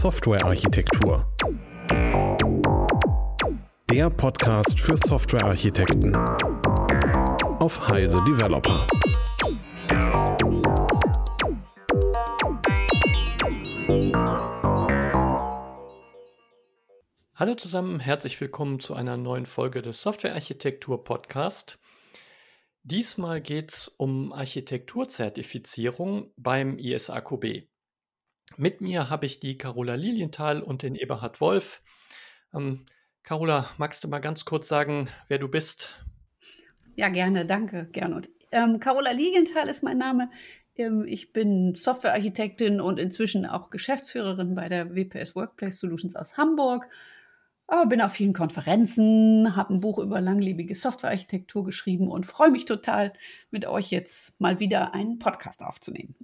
Softwarearchitektur. Der Podcast für Softwarearchitekten auf Heise Developer. Hallo zusammen, herzlich willkommen zu einer neuen Folge des Softwarearchitektur Podcast. Diesmal geht es um Architekturzertifizierung beim ISAQB. Mit mir habe ich die Carola Lilienthal und den Eberhard Wolf. Ähm, Carola, magst du mal ganz kurz sagen, wer du bist? Ja, gerne, danke, Gernot. Ähm, Carola Lilienthal ist mein Name. Ähm, ich bin Softwarearchitektin und inzwischen auch Geschäftsführerin bei der WPS Workplace Solutions aus Hamburg. Aber bin auf vielen Konferenzen, habe ein Buch über langlebige Softwarearchitektur geschrieben und freue mich total, mit euch jetzt mal wieder einen Podcast aufzunehmen.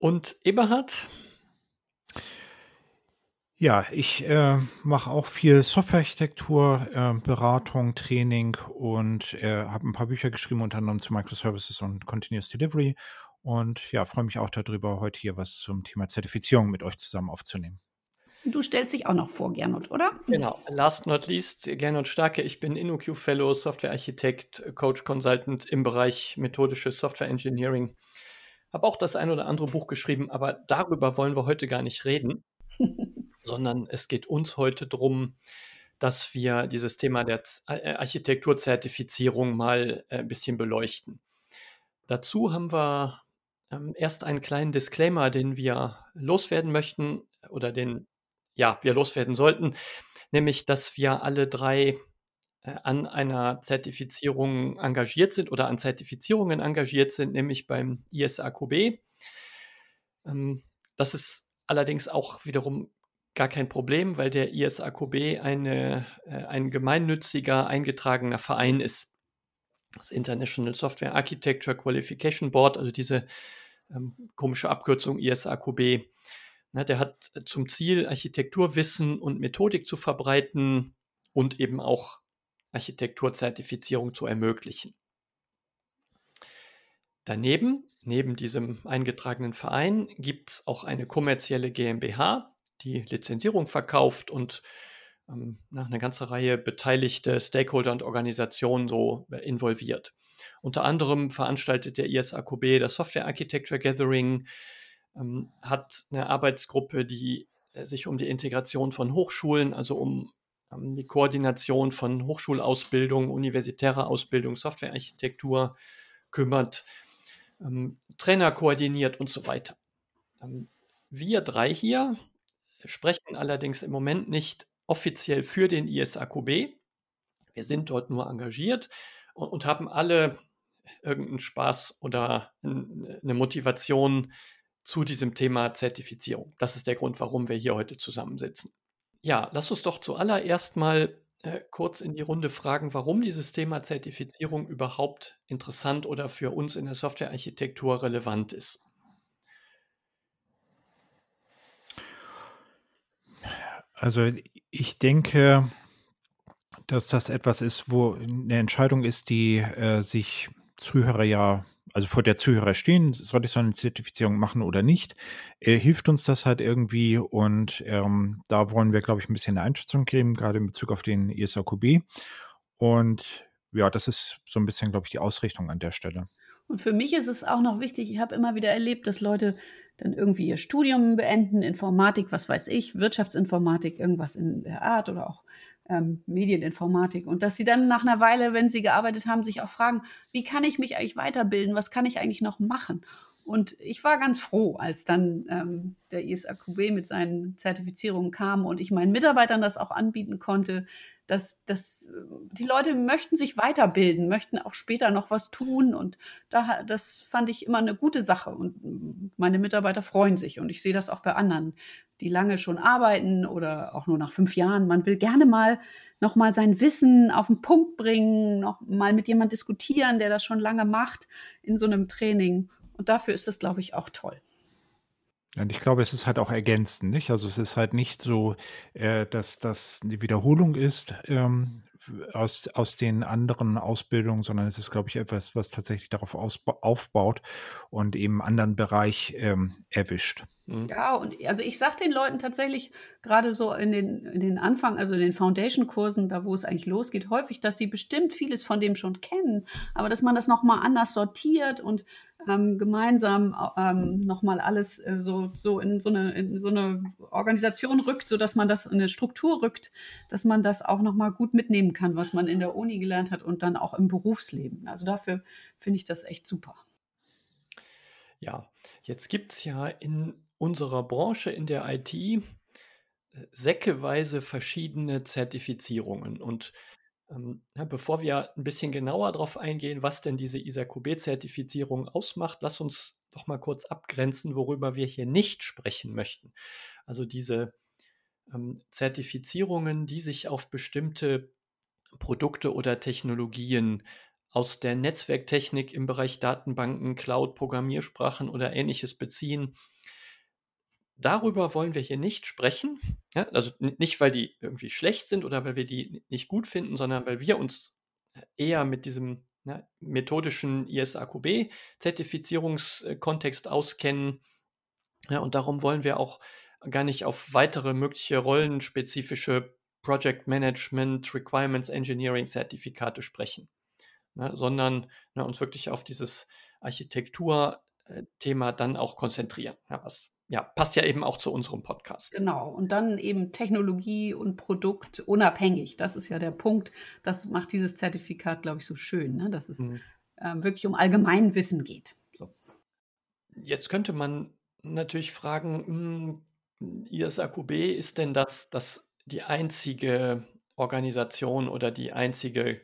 Und Eberhard? Ja, ich äh, mache auch viel Softwarearchitektur, äh, Beratung, Training und äh, habe ein paar Bücher geschrieben, unter anderem zu Microservices und Continuous Delivery. Und ja, freue mich auch darüber, heute hier was zum Thema Zertifizierung mit euch zusammen aufzunehmen. Du stellst dich auch noch vor, Gernot, oder? Genau. Last not least, Gernot Starke. Ich bin InnoQ Fellow, Softwarearchitekt, Coach Consultant im Bereich methodisches Software Engineering habe auch das ein oder andere Buch geschrieben, aber darüber wollen wir heute gar nicht reden, sondern es geht uns heute darum, dass wir dieses Thema der äh, Architekturzertifizierung mal äh, ein bisschen beleuchten. Dazu haben wir ähm, erst einen kleinen Disclaimer, den wir loswerden möchten oder den ja, wir loswerden sollten, nämlich dass wir alle drei äh, an einer Zertifizierung engagiert sind oder an Zertifizierungen engagiert sind, nämlich beim ISAQB. Ähm, das ist allerdings auch wiederum gar kein Problem, weil der ISAQB eine, äh, ein gemeinnütziger eingetragener Verein ist. Das International Software Architecture Qualification Board, also diese ähm, komische Abkürzung ISAQB, na, der hat zum Ziel, Architekturwissen und Methodik zu verbreiten und eben auch Architekturzertifizierung zu ermöglichen. Daneben, neben diesem eingetragenen Verein, gibt es auch eine kommerzielle GmbH, die Lizenzierung verkauft und ähm, eine ganze Reihe beteiligte Stakeholder und Organisationen so äh, involviert. Unter anderem veranstaltet der ISAQB das Software Architecture Gathering, ähm, hat eine Arbeitsgruppe, die äh, sich um die Integration von Hochschulen, also um die Koordination von Hochschulausbildung, universitärer Ausbildung, Softwarearchitektur kümmert, ähm, Trainer koordiniert und so weiter. Ähm, wir drei hier sprechen allerdings im Moment nicht offiziell für den ISAQB. Wir sind dort nur engagiert und, und haben alle irgendeinen Spaß oder eine Motivation zu diesem Thema Zertifizierung. Das ist der Grund, warum wir hier heute zusammensitzen. Ja, lass uns doch zuallererst mal äh, kurz in die Runde fragen, warum dieses Thema Zertifizierung überhaupt interessant oder für uns in der Softwarearchitektur relevant ist. Also ich denke, dass das etwas ist, wo eine Entscheidung ist, die äh, sich Zuhörer ja also vor der Zuhörer stehen, soll ich so eine Zertifizierung machen oder nicht? Äh, hilft uns das halt irgendwie und ähm, da wollen wir, glaube ich, ein bisschen eine Einschätzung geben, gerade in Bezug auf den ISAQB. Und ja, das ist so ein bisschen, glaube ich, die Ausrichtung an der Stelle. Und für mich ist es auch noch wichtig, ich habe immer wieder erlebt, dass Leute dann irgendwie ihr Studium beenden, Informatik, was weiß ich, Wirtschaftsinformatik, irgendwas in der Art oder auch ähm, Medieninformatik. Und dass sie dann nach einer Weile, wenn sie gearbeitet haben, sich auch fragen, wie kann ich mich eigentlich weiterbilden? Was kann ich eigentlich noch machen? Und ich war ganz froh, als dann ähm, der ISAQB mit seinen Zertifizierungen kam und ich meinen Mitarbeitern das auch anbieten konnte, dass, dass äh, die Leute möchten sich weiterbilden, möchten auch später noch was tun. Und da, das fand ich immer eine gute Sache. Und meine Mitarbeiter freuen sich. Und ich sehe das auch bei anderen, die lange schon arbeiten oder auch nur nach fünf Jahren. Man will gerne mal noch mal sein Wissen auf den Punkt bringen, noch mal mit jemand diskutieren, der das schon lange macht in so einem Training. Und dafür ist das, glaube ich, auch toll. Und ich glaube, es ist halt auch ergänzend, nicht? Also es ist halt nicht so, äh, dass das eine Wiederholung ist ähm, aus, aus den anderen Ausbildungen, sondern es ist, glaube ich, etwas, was tatsächlich darauf aufbaut und eben einen anderen Bereich ähm, erwischt. Mhm. Ja, und also ich sage den Leuten tatsächlich gerade so in den, in den Anfang, also in den Foundation-Kursen, da wo es eigentlich losgeht, häufig, dass sie bestimmt vieles von dem schon kennen, aber dass man das nochmal anders sortiert und ähm, gemeinsam ähm, nochmal alles äh, so, so, in so eine, in so eine Organisation rückt, sodass man das in eine Struktur rückt, dass man das auch nochmal gut mitnehmen kann, was man in der Uni gelernt hat und dann auch im Berufsleben. Also dafür finde ich das echt super. Ja, jetzt gibt es ja in unserer Branche, in der IT, äh, säckeweise verschiedene Zertifizierungen. Und ähm, bevor wir ein bisschen genauer darauf eingehen, was denn diese ISAQB-Zertifizierung ausmacht, lass uns doch mal kurz abgrenzen, worüber wir hier nicht sprechen möchten. Also diese ähm, Zertifizierungen, die sich auf bestimmte Produkte oder Technologien aus der Netzwerktechnik im Bereich Datenbanken, Cloud, Programmiersprachen oder ähnliches beziehen. Darüber wollen wir hier nicht sprechen. Ja, also nicht, weil die irgendwie schlecht sind oder weil wir die nicht gut finden, sondern weil wir uns eher mit diesem ja, methodischen ISAQB-Zertifizierungskontext auskennen. Ja, und darum wollen wir auch gar nicht auf weitere mögliche rollenspezifische Project Management, Requirements Engineering Zertifikate sprechen ne, sondern ne, uns wirklich auf dieses Architektur-Thema dann auch konzentrieren. Ja, was ja, passt ja eben auch zu unserem Podcast. Genau. Und dann eben Technologie und Produkt unabhängig. Das ist ja der Punkt. Das macht dieses Zertifikat, glaube ich, so schön, ne? dass es mhm. äh, wirklich um Allgemeinwissen geht. So. Jetzt könnte man natürlich fragen, hm, ISAQB, ist denn das, das die einzige Organisation oder die einzige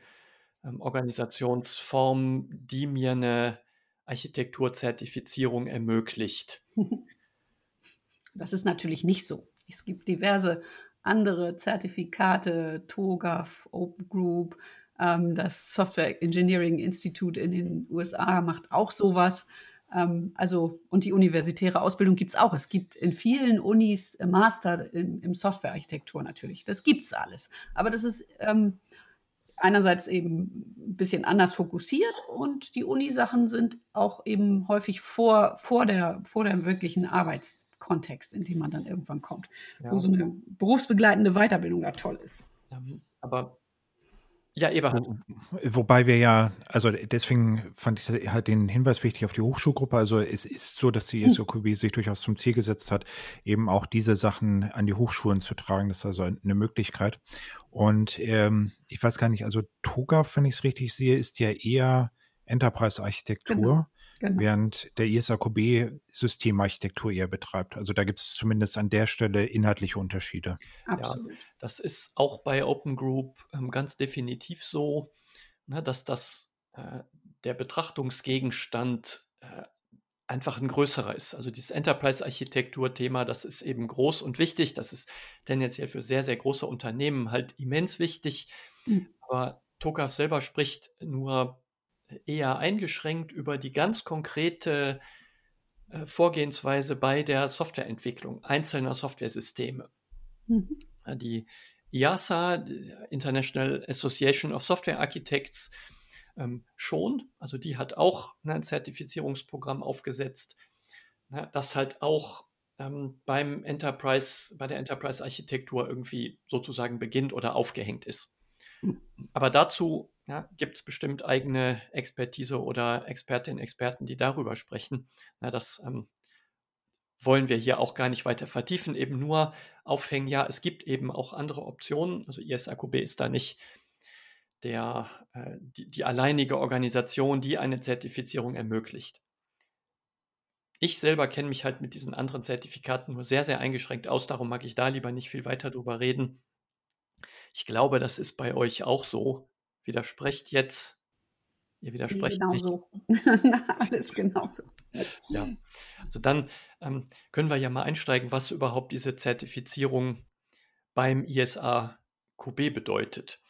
ähm, Organisationsform, die mir eine Architekturzertifizierung ermöglicht. Das ist natürlich nicht so. Es gibt diverse andere Zertifikate, TOGAF, Open Group, ähm, das Software Engineering Institute in den USA macht auch sowas. Ähm, also, und die universitäre Ausbildung gibt es auch. Es gibt in vielen Unis Master in, im Softwarearchitektur natürlich. Das gibt es alles. Aber das ist ähm, einerseits eben ein bisschen anders fokussiert und die Uni-Sachen sind auch eben häufig vor, vor, der, vor dem wirklichen Arbeitskontext, in dem man dann irgendwann kommt, ja. wo so eine berufsbegleitende Weiterbildung da toll ist. Aber ja, Eberhard. Wobei wir ja, also deswegen fand ich halt den Hinweis wichtig auf die Hochschulgruppe. Also es ist so, dass die ESOQB sich durchaus zum Ziel gesetzt hat, eben auch diese Sachen an die Hochschulen zu tragen. Das ist also eine Möglichkeit. Und ähm, ich weiß gar nicht, also TOGA, wenn ich es richtig sehe, ist ja eher Enterprise-Architektur. Genau. Genau. während der ISAQB Systemarchitektur eher betreibt. Also da gibt es zumindest an der Stelle inhaltliche Unterschiede. Absolut. Ja, das ist auch bei Open Group ähm, ganz definitiv so, ne, dass das äh, der Betrachtungsgegenstand äh, einfach ein größerer ist. Also dieses Enterprise-Architektur-Thema, das ist eben groß und wichtig. Das ist tendenziell für sehr, sehr große Unternehmen halt immens wichtig. Mhm. Aber Tokaf selber spricht nur eher eingeschränkt über die ganz konkrete äh, Vorgehensweise bei der Softwareentwicklung einzelner Softwaresysteme. Mhm. Die IASA, International Association of Software Architects, ähm, schon. Also die hat auch ne, ein Zertifizierungsprogramm aufgesetzt, ne, das halt auch ähm, beim Enterprise, bei der Enterprise-Architektur irgendwie sozusagen beginnt oder aufgehängt ist. Mhm. Aber dazu ja, gibt es bestimmt eigene Expertise oder Expertinnen, Experten, die darüber sprechen. Ja, das ähm, wollen wir hier auch gar nicht weiter vertiefen, eben nur aufhängen, ja, es gibt eben auch andere Optionen. Also ISAQB ist da nicht der, äh, die, die alleinige Organisation, die eine Zertifizierung ermöglicht. Ich selber kenne mich halt mit diesen anderen Zertifikaten nur sehr, sehr eingeschränkt aus, darum mag ich da lieber nicht viel weiter drüber reden. Ich glaube, das ist bei euch auch so widersprecht jetzt. Ihr widersprecht genau nicht. So. Alles genau so. Ja, also dann ähm, können wir ja mal einsteigen, was überhaupt diese Zertifizierung beim ISA QB bedeutet.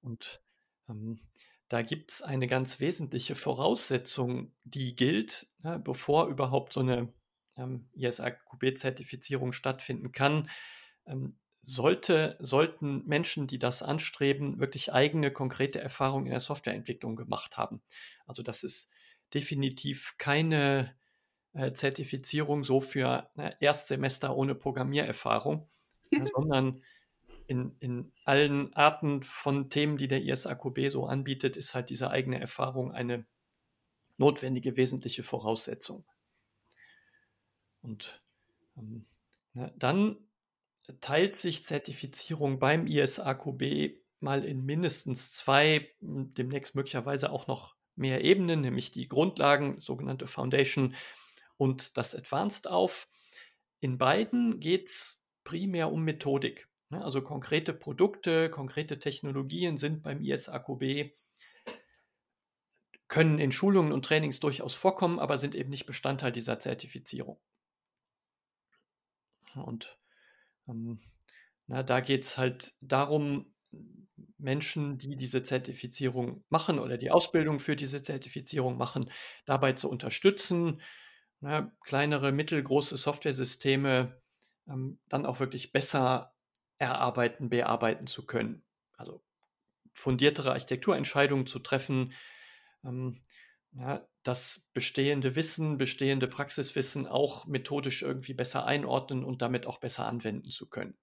Und ähm, da gibt es eine ganz wesentliche Voraussetzung, die gilt, ja, bevor überhaupt so eine ähm, ISA-QB-Zertifizierung stattfinden kann. Ähm, sollte, sollten Menschen, die das anstreben, wirklich eigene konkrete Erfahrungen in der Softwareentwicklung gemacht haben. Also das ist definitiv keine äh, Zertifizierung so für ne, Erstsemester ohne Programmiererfahrung, ja, sondern in, in allen Arten von Themen, die der ISAQB so anbietet, ist halt diese eigene Erfahrung eine notwendige, wesentliche Voraussetzung. Und ähm, na, dann teilt sich Zertifizierung beim ISAQB mal in mindestens zwei, demnächst möglicherweise auch noch mehr Ebenen, nämlich die Grundlagen, sogenannte Foundation und das Advanced auf. In beiden geht es primär um Methodik. Ne? Also konkrete Produkte, konkrete Technologien sind beim ISAQB, können in Schulungen und Trainings durchaus vorkommen, aber sind eben nicht Bestandteil dieser Zertifizierung. Und ähm, na, da geht es halt darum, Menschen, die diese Zertifizierung machen oder die Ausbildung für diese Zertifizierung machen, dabei zu unterstützen, na, kleinere, mittelgroße Softwaresysteme ähm, dann auch wirklich besser erarbeiten, bearbeiten zu können. Also fundiertere Architekturentscheidungen zu treffen, ähm, ja, das bestehende Wissen, bestehende Praxiswissen auch methodisch irgendwie besser einordnen und damit auch besser anwenden zu können.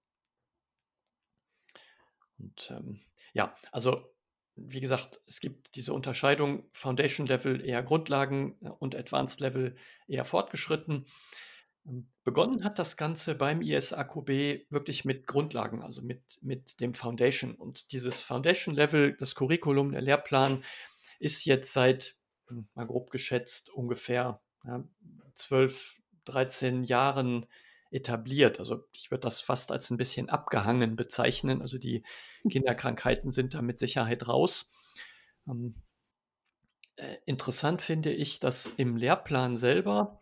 Und ähm, ja, also wie gesagt, es gibt diese Unterscheidung Foundation Level eher Grundlagen äh, und Advanced Level eher fortgeschritten. Ähm, begonnen hat das Ganze beim ISAQB wirklich mit Grundlagen, also mit, mit dem Foundation. Und dieses Foundation Level, das Curriculum, der Lehrplan, ist jetzt seit, mal grob geschätzt, ungefähr ja, 12, 13 Jahren etabliert. Also ich würde das fast als ein bisschen abgehangen bezeichnen. Also die Kinderkrankheiten sind da mit Sicherheit raus. Ähm, äh, interessant finde ich, dass im Lehrplan selber,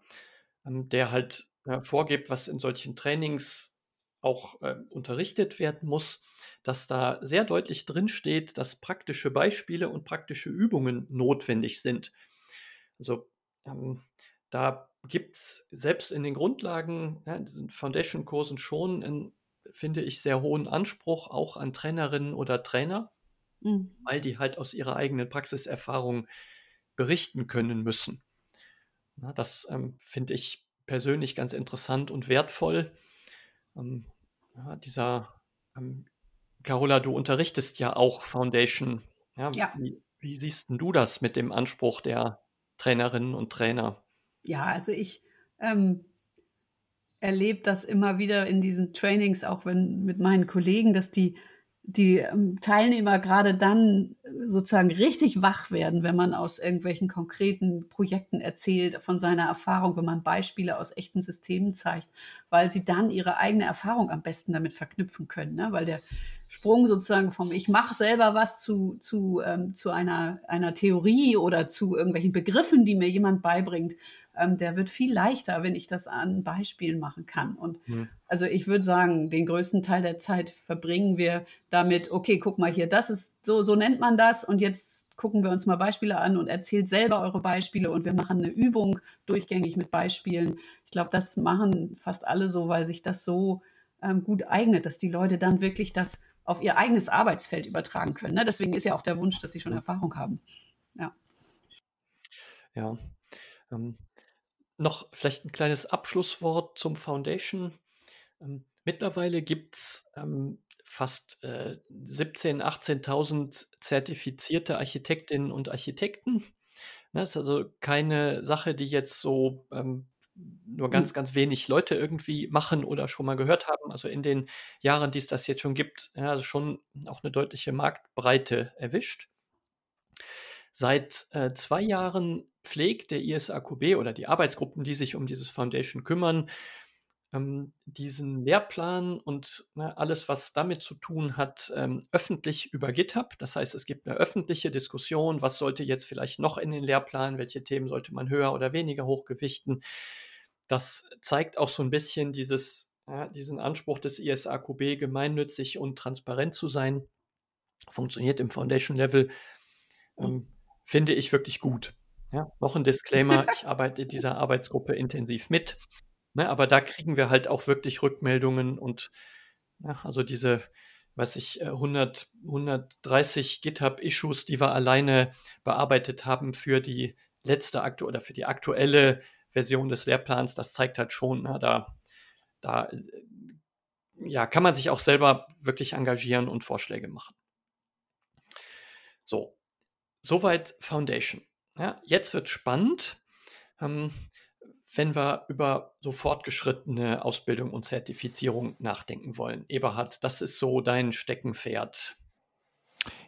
ähm, der halt äh, vorgibt, was in solchen Trainings auch äh, unterrichtet werden muss, dass da sehr deutlich drin steht, dass praktische Beispiele und praktische Übungen notwendig sind. Also ähm, da gibt es selbst in den Grundlagen, ja, Foundation-Kursen schon einen, finde ich, sehr hohen Anspruch auch an Trainerinnen oder Trainer, mhm. weil die halt aus ihrer eigenen Praxiserfahrung berichten können müssen. Na, das ähm, finde ich persönlich ganz interessant und wertvoll. Ähm, ja, dieser, ähm, Carola, du unterrichtest ja auch Foundation. Ja, ja. Wie, wie, siehst du das mit dem Anspruch der Trainerinnen und Trainer? Ja, also ich ähm, erlebe das immer wieder in diesen Trainings, auch wenn mit meinen Kollegen, dass die die ähm, Teilnehmer gerade dann sozusagen richtig wach werden, wenn man aus irgendwelchen konkreten Projekten erzählt, von seiner Erfahrung, wenn man Beispiele aus echten Systemen zeigt, weil sie dann ihre eigene Erfahrung am besten damit verknüpfen können. Ne? Weil der Sprung sozusagen vom Ich mache selber was zu, zu, ähm, zu einer, einer Theorie oder zu irgendwelchen Begriffen, die mir jemand beibringt, ähm, der wird viel leichter, wenn ich das an Beispielen machen kann. Und mhm. also ich würde sagen, den größten Teil der Zeit verbringen wir damit, okay, guck mal hier, das ist, so, so nennt man das und jetzt gucken wir uns mal Beispiele an und erzählt selber eure Beispiele und wir machen eine Übung durchgängig mit Beispielen. Ich glaube, das machen fast alle so, weil sich das so ähm, gut eignet, dass die Leute dann wirklich das auf ihr eigenes Arbeitsfeld übertragen können. Ne? Deswegen ist ja auch der Wunsch, dass sie schon Erfahrung haben. Ja. Ja. Ähm, noch vielleicht ein kleines Abschlusswort zum Foundation. Ähm, mittlerweile gibt es ähm, fast äh, 17.000, 18.000 zertifizierte Architektinnen und Architekten. Das ist also keine Sache, die jetzt so ähm, nur hm. ganz, ganz wenig Leute irgendwie machen oder schon mal gehört haben. Also in den Jahren, die es das jetzt schon gibt, ja, also schon auch eine deutliche Marktbreite erwischt. Seit äh, zwei Jahren pflegt der ISAQB oder die Arbeitsgruppen, die sich um dieses Foundation kümmern, ähm, diesen Lehrplan und ne, alles, was damit zu tun hat, ähm, öffentlich über GitHub. Das heißt, es gibt eine öffentliche Diskussion, was sollte jetzt vielleicht noch in den Lehrplan, welche Themen sollte man höher oder weniger hochgewichten. Das zeigt auch so ein bisschen dieses, ja, diesen Anspruch des ISAQB, gemeinnützig und transparent zu sein. Funktioniert im Foundation-Level. Ähm, finde ich wirklich gut. Ja, noch ein Disclaimer, ich arbeite in dieser Arbeitsgruppe intensiv mit, ne, aber da kriegen wir halt auch wirklich Rückmeldungen und ja, also diese, was ich, 100, äh, 130 GitHub-Issues, die wir alleine bearbeitet haben für die letzte aktu oder für die aktuelle Version des Lehrplans, das zeigt halt schon, na, da, da ja, kann man sich auch selber wirklich engagieren und Vorschläge machen. So, soweit Foundation. Ja, jetzt wird spannend, ähm, wenn wir über so fortgeschrittene Ausbildung und Zertifizierung nachdenken wollen. Eberhard, das ist so dein Steckenpferd.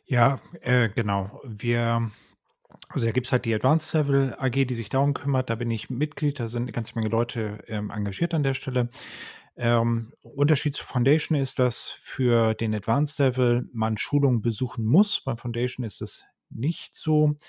Ja, äh, genau. Wir, also da gibt es halt die Advanced Level AG, die sich darum kümmert. Da bin ich Mitglied, da sind eine ganze Menge Leute ähm, engagiert an der Stelle. Ähm, Unterschied zu Foundation ist, dass für den Advanced Level man Schulungen besuchen muss. Beim Foundation ist es nicht so.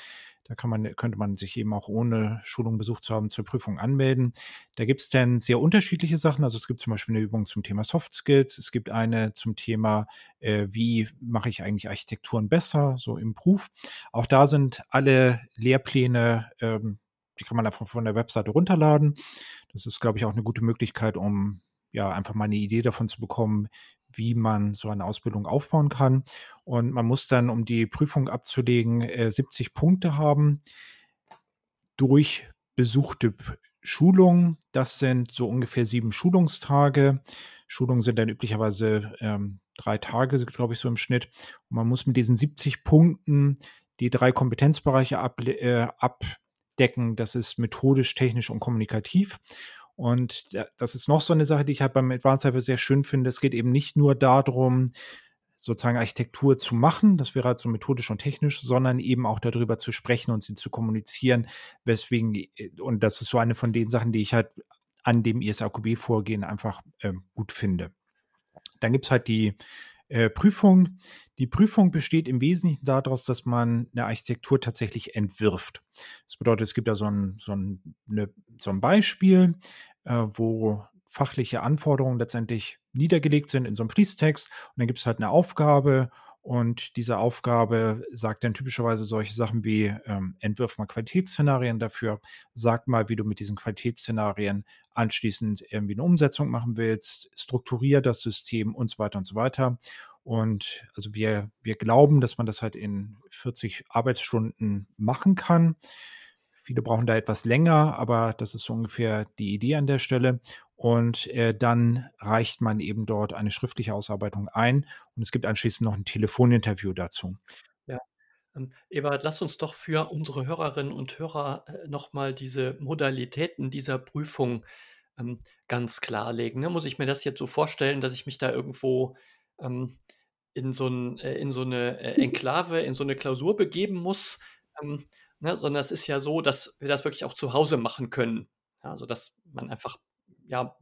Da kann man, könnte man sich eben auch ohne Schulung besucht zu haben zur Prüfung anmelden. Da gibt es dann sehr unterschiedliche Sachen. Also es gibt zum Beispiel eine Übung zum Thema Soft Skills. Es gibt eine zum Thema, äh, wie mache ich eigentlich Architekturen besser, so im Proof. Auch da sind alle Lehrpläne, ähm, die kann man einfach von der Webseite runterladen. Das ist, glaube ich, auch eine gute Möglichkeit, um ja einfach mal eine Idee davon zu bekommen, wie man so eine Ausbildung aufbauen kann. Und man muss dann, um die Prüfung abzulegen, 70 äh, Punkte haben durch besuchte Schulungen. Das sind so ungefähr sieben Schulungstage. Schulungen sind dann üblicherweise ähm, drei Tage, glaube ich, so im Schnitt. Und man muss mit diesen 70 Punkten die drei Kompetenzbereiche ab, äh, abdecken. Das ist methodisch, technisch und kommunikativ. Und das ist noch so eine Sache, die ich halt beim Advanced Level sehr schön finde. Es geht eben nicht nur darum, sozusagen Architektur zu machen, das wäre halt so methodisch und technisch, sondern eben auch darüber zu sprechen und sie zu kommunizieren, weswegen, äh, und das ist so eine von den Sachen, die ich halt an dem ISAQB-Vorgehen einfach äh, gut finde. Dann gibt es halt die äh, Prüfung. Die Prüfung besteht im Wesentlichen daraus, dass man eine Architektur tatsächlich entwirft. Das bedeutet, es gibt da so ein, so ein, eine, so ein Beispiel, äh, wo fachliche Anforderungen letztendlich niedergelegt sind in so einem Fließtext. Und dann gibt es halt eine Aufgabe und diese Aufgabe sagt dann typischerweise solche Sachen wie, ähm, entwirf mal Qualitätsszenarien dafür, sag mal, wie du mit diesen Qualitätsszenarien anschließend irgendwie eine Umsetzung machen willst, strukturier das System und so weiter und so weiter. Und also wir, wir glauben, dass man das halt in 40 Arbeitsstunden machen kann. Viele brauchen da etwas länger, aber das ist so ungefähr die Idee an der Stelle. Und äh, dann reicht man eben dort eine schriftliche Ausarbeitung ein und es gibt anschließend noch ein Telefoninterview dazu. Ja. Ähm, Eberhard, lass uns doch für unsere Hörerinnen und Hörer äh, nochmal diese Modalitäten dieser Prüfung ähm, ganz klarlegen. Ne? Muss ich mir das jetzt so vorstellen, dass ich mich da irgendwo ähm, in, so ein, äh, in so eine äh, Enklave, in so eine Klausur begeben muss? Ähm, ne? Sondern es ist ja so, dass wir das wirklich auch zu Hause machen können. Ja, also dass man einfach ja,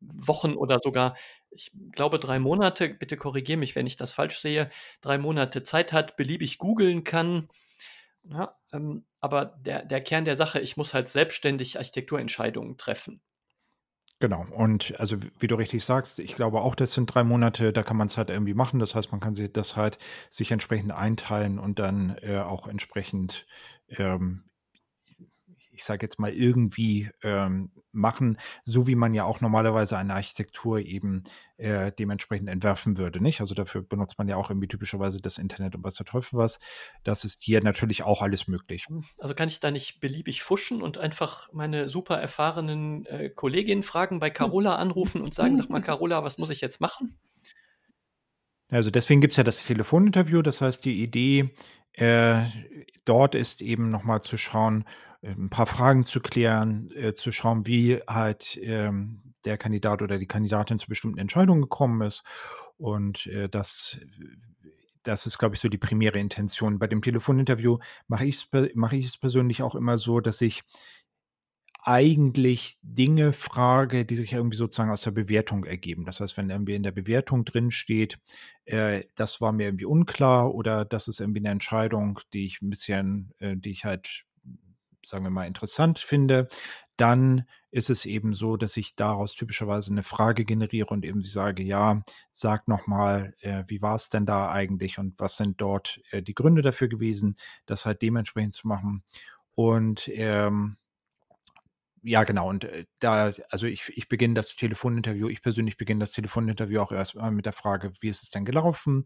Wochen oder sogar, ich glaube, drei Monate, bitte korrigiere mich, wenn ich das falsch sehe, drei Monate Zeit hat, beliebig googeln kann. Ja, ähm, aber der, der Kern der Sache, ich muss halt selbstständig Architekturentscheidungen treffen. Genau. Und also wie du richtig sagst, ich glaube auch, das sind drei Monate, da kann man es halt irgendwie machen. Das heißt, man kann sich das halt sich entsprechend einteilen und dann äh, auch entsprechend ähm, ich sage jetzt mal, irgendwie ähm, machen, so wie man ja auch normalerweise eine Architektur eben äh, dementsprechend entwerfen würde, nicht? Also dafür benutzt man ja auch irgendwie typischerweise das Internet und was der Teufel was. Das ist hier natürlich auch alles möglich. Hm, also kann ich da nicht beliebig fuschen und einfach meine super erfahrenen äh, Kolleginnen fragen, bei Carola anrufen und sagen, sag mal, Carola, was muss ich jetzt machen? Also deswegen gibt es ja das Telefoninterview. Das heißt, die Idee äh, dort ist eben nochmal zu schauen, ein paar Fragen zu klären, äh, zu schauen, wie halt ähm, der Kandidat oder die Kandidatin zu bestimmten Entscheidungen gekommen ist. Und äh, das, das ist, glaube ich, so die primäre Intention. Bei dem Telefoninterview mache ich es mach persönlich auch immer so, dass ich eigentlich Dinge frage, die sich irgendwie sozusagen aus der Bewertung ergeben. Das heißt, wenn irgendwie in der Bewertung drin steht, äh, das war mir irgendwie unklar oder das ist irgendwie eine Entscheidung, die ich ein bisschen, äh, die ich halt sagen wir mal, interessant finde, dann ist es eben so, dass ich daraus typischerweise eine Frage generiere und eben sage, ja, sag nochmal, äh, wie war es denn da eigentlich und was sind dort äh, die Gründe dafür gewesen, das halt dementsprechend zu machen. Und ähm, ja, genau. Und äh, da, also ich, ich beginne das Telefoninterview, ich persönlich beginne das Telefoninterview auch erstmal mit der Frage, wie ist es denn gelaufen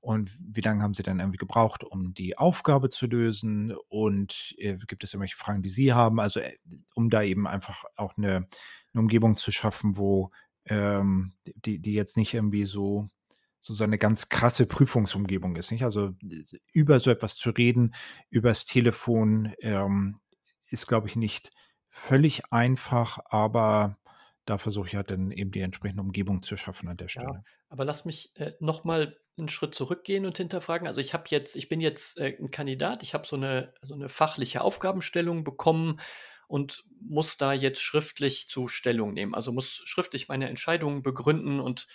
und wie lange haben Sie dann irgendwie gebraucht, um die Aufgabe zu lösen und äh, gibt es irgendwelche Fragen, die Sie haben? Also äh, um da eben einfach auch eine, eine Umgebung zu schaffen, wo ähm, die, die jetzt nicht irgendwie so so, so eine ganz krasse Prüfungsumgebung ist. Nicht? Also über so etwas zu reden, übers Telefon, ähm, ist, glaube ich, nicht völlig einfach, aber da versuche ich halt dann eben die entsprechende Umgebung zu schaffen an der Stelle. Ja, aber lass mich äh, noch mal einen Schritt zurückgehen und hinterfragen. Also ich habe jetzt, ich bin jetzt äh, ein Kandidat, ich habe so eine, so eine fachliche Aufgabenstellung bekommen und muss da jetzt schriftlich zu Stellung nehmen. Also muss schriftlich meine Entscheidungen begründen und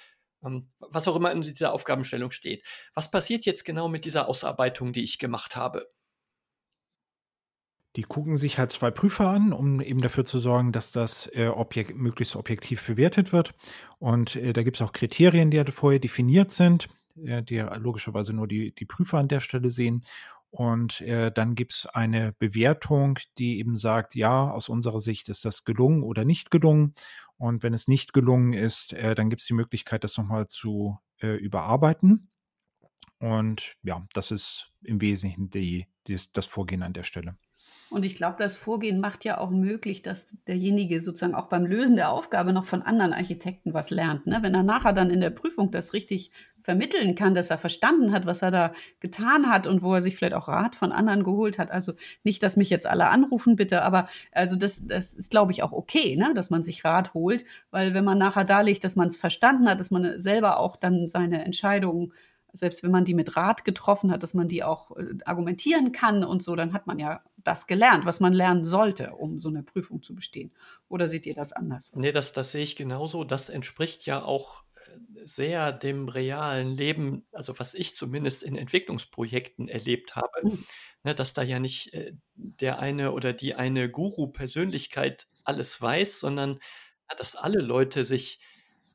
ähm, was auch immer in dieser Aufgabenstellung steht. Was passiert jetzt genau mit dieser Ausarbeitung, die ich gemacht habe? Die gucken sich halt zwei Prüfer an, um eben dafür zu sorgen, dass das äh, Objekt, möglichst objektiv bewertet wird. Und äh, da gibt es auch Kriterien, die halt vorher definiert sind, äh, die logischerweise nur die, die Prüfer an der Stelle sehen. Und äh, dann gibt es eine Bewertung, die eben sagt, ja, aus unserer Sicht ist das gelungen oder nicht gelungen. Und wenn es nicht gelungen ist, äh, dann gibt es die Möglichkeit, das nochmal zu äh, überarbeiten. Und ja, das ist im Wesentlichen die, die, das Vorgehen an der Stelle. Und ich glaube, das Vorgehen macht ja auch möglich, dass derjenige sozusagen auch beim Lösen der Aufgabe noch von anderen Architekten was lernt. Ne? Wenn er nachher dann in der Prüfung das richtig vermitteln kann, dass er verstanden hat, was er da getan hat und wo er sich vielleicht auch Rat von anderen geholt hat. Also nicht, dass mich jetzt alle anrufen, bitte, aber also das, das ist, glaube ich, auch okay, ne? dass man sich Rat holt, weil wenn man nachher darlegt, dass man es verstanden hat, dass man selber auch dann seine Entscheidungen selbst wenn man die mit Rat getroffen hat, dass man die auch äh, argumentieren kann und so, dann hat man ja das gelernt, was man lernen sollte, um so eine Prüfung zu bestehen. Oder seht ihr das anders? Nee, das, das sehe ich genauso. Das entspricht ja auch äh, sehr dem realen Leben, also was ich zumindest in Entwicklungsprojekten erlebt habe, mhm. ne, dass da ja nicht äh, der eine oder die eine Guru-Persönlichkeit alles weiß, sondern dass alle Leute sich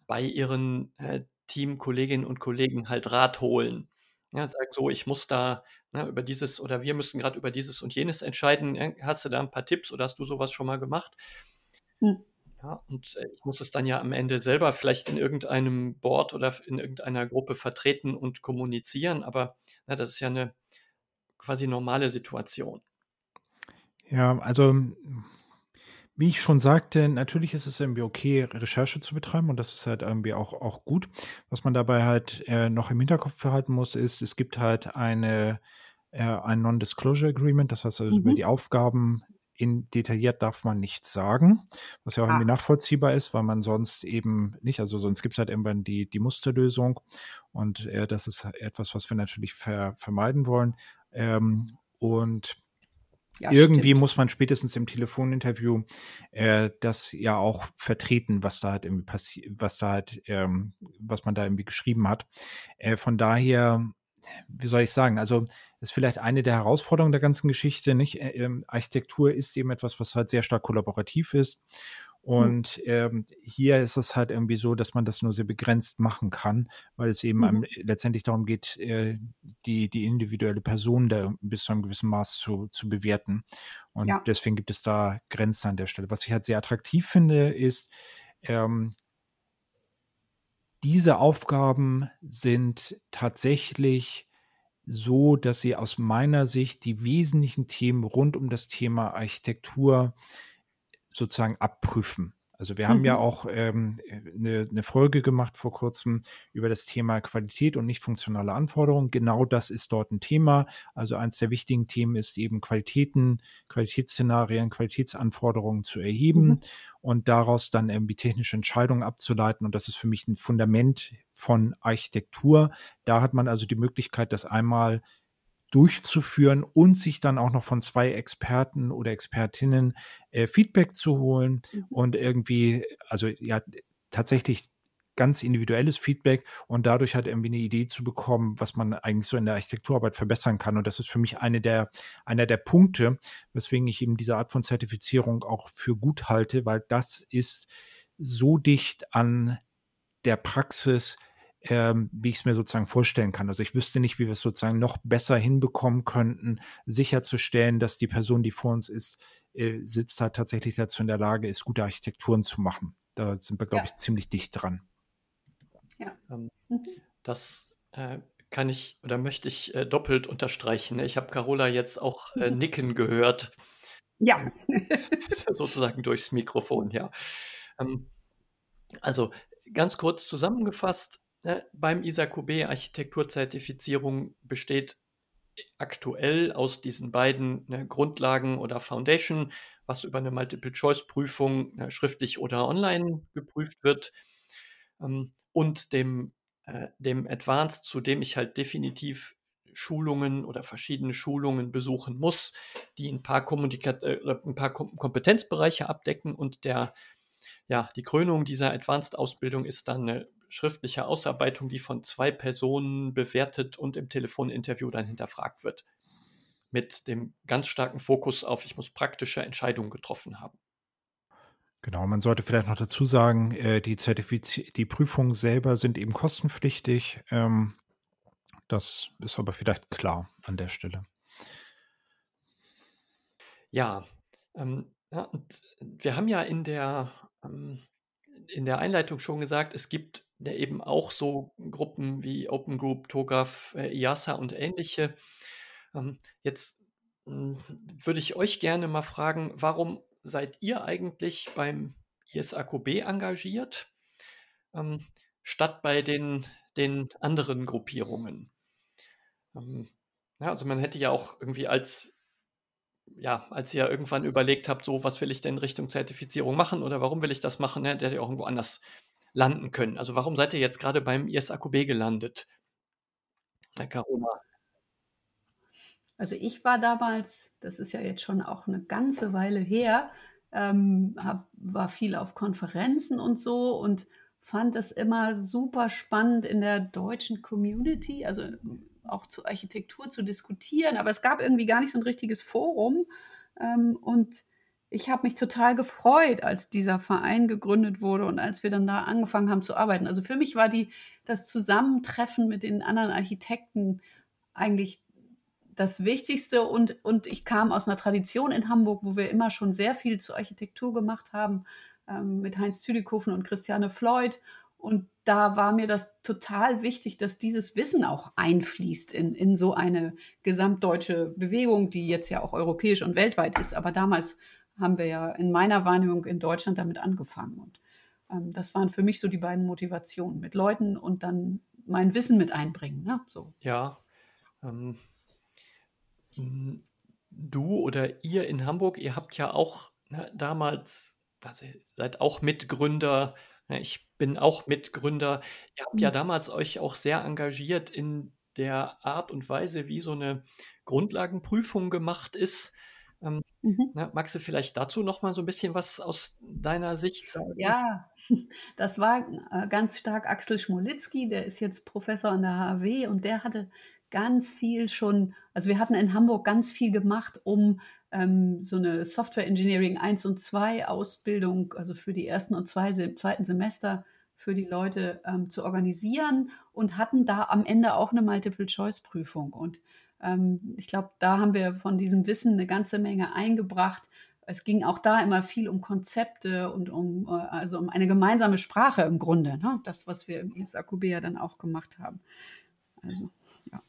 bei ihren äh, Teamkolleginnen und Kollegen halt Rat holen. Ja, sagen so, ich muss da ne, über dieses oder wir müssen gerade über dieses und jenes entscheiden. Hast du da ein paar Tipps oder hast du sowas schon mal gemacht? Hm. Ja, und äh, ich muss es dann ja am Ende selber vielleicht in irgendeinem Board oder in irgendeiner Gruppe vertreten und kommunizieren, aber na, das ist ja eine quasi normale Situation. Ja, also wie ich schon sagte, natürlich ist es irgendwie okay, Recherche zu betreiben und das ist halt irgendwie auch, auch gut. Was man dabei halt äh, noch im Hinterkopf behalten muss, ist, es gibt halt eine, äh, ein Non-Disclosure Agreement, das heißt also über mhm. die Aufgaben in detailliert darf man nichts sagen, was ja auch irgendwie ah. nachvollziehbar ist, weil man sonst eben nicht, also sonst gibt es halt irgendwann die, die Musterlösung und äh, das ist etwas, was wir natürlich ver, vermeiden wollen. Ähm, und ja, Irgendwie stimmt. muss man spätestens im Telefoninterview äh, das ja auch vertreten, was da halt irgendwie passiert, was da halt, ähm, was man da irgendwie geschrieben hat. Äh, von daher, wie soll ich sagen, also ist vielleicht eine der Herausforderungen der ganzen Geschichte, nicht? Äh, ähm, Architektur ist eben etwas, was halt sehr stark kollaborativ ist. Hm. Und ähm, hier ist es halt irgendwie so, dass man das nur sehr begrenzt machen kann, weil es eben mhm. letztendlich darum geht, äh, die, die individuelle Person da bis zu einem gewissen Maß zu, zu bewerten. Und ja. deswegen gibt es da Grenzen an der Stelle. Was ich halt sehr attraktiv finde, ist, ähm, diese Aufgaben sind tatsächlich so, dass sie aus meiner Sicht die wesentlichen Themen rund um das Thema Architektur sozusagen abprüfen. Also wir haben mhm. ja auch ähm, eine, eine, Folge gemacht vor kurzem über das Thema Qualität und nicht funktionale Anforderungen. Genau das ist dort ein Thema. Also eines der wichtigen Themen ist eben Qualitäten, Qualitätsszenarien, Qualitätsanforderungen zu erheben mhm. und daraus dann irgendwie technische Entscheidungen abzuleiten. Und das ist für mich ein Fundament von Architektur. Da hat man also die Möglichkeit, das einmal durchzuführen und sich dann auch noch von zwei Experten oder Expertinnen äh, Feedback zu holen mhm. und irgendwie, also ja, tatsächlich ganz individuelles Feedback und dadurch halt irgendwie eine Idee zu bekommen, was man eigentlich so in der Architekturarbeit verbessern kann. Und das ist für mich eine der, einer der Punkte, weswegen ich eben diese Art von Zertifizierung auch für gut halte, weil das ist so dicht an der Praxis, ähm, wie ich es mir sozusagen vorstellen kann. Also ich wüsste nicht, wie wir es sozusagen noch besser hinbekommen könnten, sicherzustellen, dass die Person, die vor uns ist, äh, sitzt da tatsächlich dazu in der Lage, ist gute Architekturen zu machen. Da sind wir, glaube Ja. ich, ziemlich dicht dran. Ja. Ähm, Mhm. das äh, kann ich oder möchte ich äh, doppelt unterstreichen. ne? Ich habe Carola jetzt auch äh, Mhm. nicken gehört, Ja. sozusagen durchs Mikrofon, ja. Ähm, also ganz kurz zusammengefasst, ne, beim ISAQB Architekturzertifizierung besteht aktuell aus diesen beiden ne, Grundlagen oder Foundation, was über eine Multiple-Choice-Prüfung ne, schriftlich oder online geprüft wird, ähm, und dem, äh, dem Advanced, zu dem ich halt definitiv Schulungen oder verschiedene Schulungen besuchen muss, die ein paar, Kommunika äh, ein paar Kom Kompetenzbereiche abdecken. Und der, ja, die Krönung dieser Advanced-Ausbildung ist dann eine schriftliche Ausarbeitung, die von zwei Personen bewertet und im Telefoninterview dann hinterfragt wird. Mit dem ganz starken Fokus auf, ich muss praktische Entscheidungen getroffen haben. Genau, man sollte vielleicht noch dazu sagen, äh, die, Zertifiz die Prüfungen selber sind eben kostenpflichtig. Ähm, das ist aber vielleicht klar an der Stelle. Ja, ähm, ja, wir haben ja in der, ähm, in der Einleitung schon gesagt, es gibt ja eben auch so Gruppen wie Open Group, TOGAF, äh, IASA und ähnliche. Ähm, jetzt mh, würde ich euch gerne mal fragen, warum seid ihr eigentlich beim ISAQB engagiert, ähm, statt bei den, den anderen Gruppierungen? Ähm, ja, also man hätte ja auch irgendwie als ja, als ihr irgendwann überlegt habt, so, was will ich denn Richtung Zertifizierung machen oder warum will ich das machen, ne, der hätte ja auch irgendwo anders landen können. Also warum seid ihr jetzt gerade beim ISAQB gelandet? Herr Carola. Also ich war damals, das ist ja jetzt schon auch eine ganze Weile her, ähm, hab, war viel auf Konferenzen und so und fand es immer super spannend in der deutschen Community, also auch zur Architektur zu diskutieren, aber es gab irgendwie gar nicht so ein richtiges Forum. Ähm, und ich habe mich total gefreut, als dieser Verein gegründet wurde und als wir dann da angefangen haben zu arbeiten. Also für mich war die, das Zusammentreffen mit den anderen Architekten eigentlich das Wichtigste und, und ich kam aus einer Tradition in Hamburg, wo wir immer schon sehr viel zur Architektur gemacht haben, ähm, mit Heinz Züdikofen und Christiane Floyd. Und da war mir das total wichtig, dass dieses Wissen auch einfließt in, in so eine gesamtdeutsche Bewegung, die jetzt ja auch europäisch und weltweit ist. Aber damals haben wir ja in meiner Wahrnehmung in Deutschland damit angefangen. Und ähm, das waren für mich so die beiden Motivationen, mit Leuten und dann mein Wissen mit einbringen. Ne? So. Ja. Ähm, du oder ihr in Hamburg, ihr habt ja auch ne, damals, also seid auch Mitgründer ich bin auch Mitgründer. Ihr habt ja Mhm. damals euch auch sehr engagiert in der Art und Weise, wie so eine Grundlagenprüfung gemacht ist. Ähm, Mhm. na, magst du vielleicht dazu noch mal so ein bisschen was aus deiner Sicht sagen? Ja, das war äh, ganz stark Axel Schmolitzki, der ist jetzt Professor an der HAW und der hatte ganz viel schon, also wir hatten in Hamburg ganz viel gemacht, um ähm, so eine Software Engineering 1 und 2 Ausbildung, also für die ersten und zwei, zweiten Semester für die Leute ähm, zu organisieren und hatten da am Ende auch eine Multiple-Choice-Prüfung. Und ähm, ich glaube, da haben wir von diesem Wissen eine ganze Menge eingebracht. Es ging auch da immer viel um Konzepte und um, äh, also um eine gemeinsame Sprache im Grunde. Ne? Das, was wir im ISAQB ja dann auch gemacht haben. Also, ja.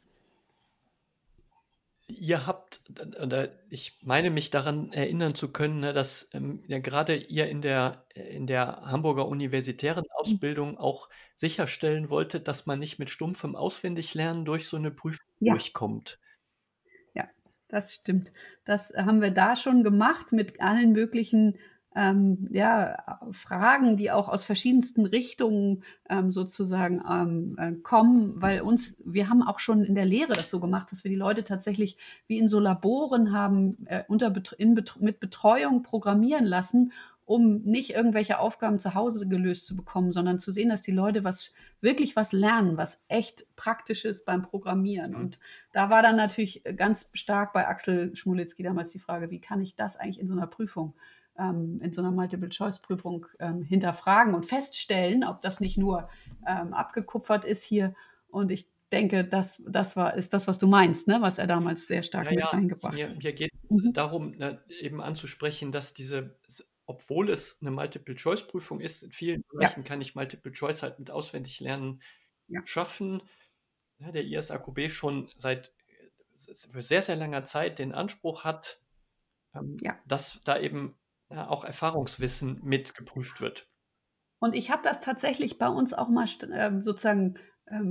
Ihr habt, oder ich meine mich daran erinnern zu können, ne, dass ähm, ja gerade ihr in der, in der Hamburger universitären Ausbildung auch sicherstellen wolltet, dass man nicht mit stumpfem Auswendiglernen durch so eine Prüfung Ja. durchkommt. Das stimmt. Das haben wir da schon gemacht mit allen möglichen ähm, ja, Fragen, die auch aus verschiedensten Richtungen ähm, sozusagen ähm, äh, kommen, weil uns, wir haben auch schon in der Lehre das so gemacht, dass wir die Leute tatsächlich wie in so Laboren haben, äh, unter, in, mit Betreuung programmieren lassen, um nicht irgendwelche Aufgaben zu Hause gelöst zu bekommen, sondern zu sehen, dass die Leute was wirklich was lernen, was echt praktisch ist beim Programmieren. Mhm. Und da war dann natürlich ganz stark bei Axel Schmulitzki damals die Frage, wie kann ich das eigentlich in so einer Prüfung ähm, in so einer Multiple-Choice-Prüfung ähm, hinterfragen und feststellen, ob das nicht nur ähm, abgekupfert ist hier. Und ich denke, das, das war, ist das, was du meinst, ne? was er damals sehr stark Ja, mit ja, reingebracht mir, hat. mir geht es Mhm. darum, ne, eben anzusprechen, dass diese, obwohl es eine Multiple-Choice-Prüfung ist, in vielen Ja, Bereichen kann ich Multiple-Choice halt mit auswendig lernen ja, schaffen. Ja, der ISAQB schon seit äh, für sehr, sehr langer Zeit den Anspruch hat, ähm, ja. dass da eben ja, auch Erfahrungswissen mit geprüft wird. Und ich habe das tatsächlich bei uns auch mal ähm, sozusagen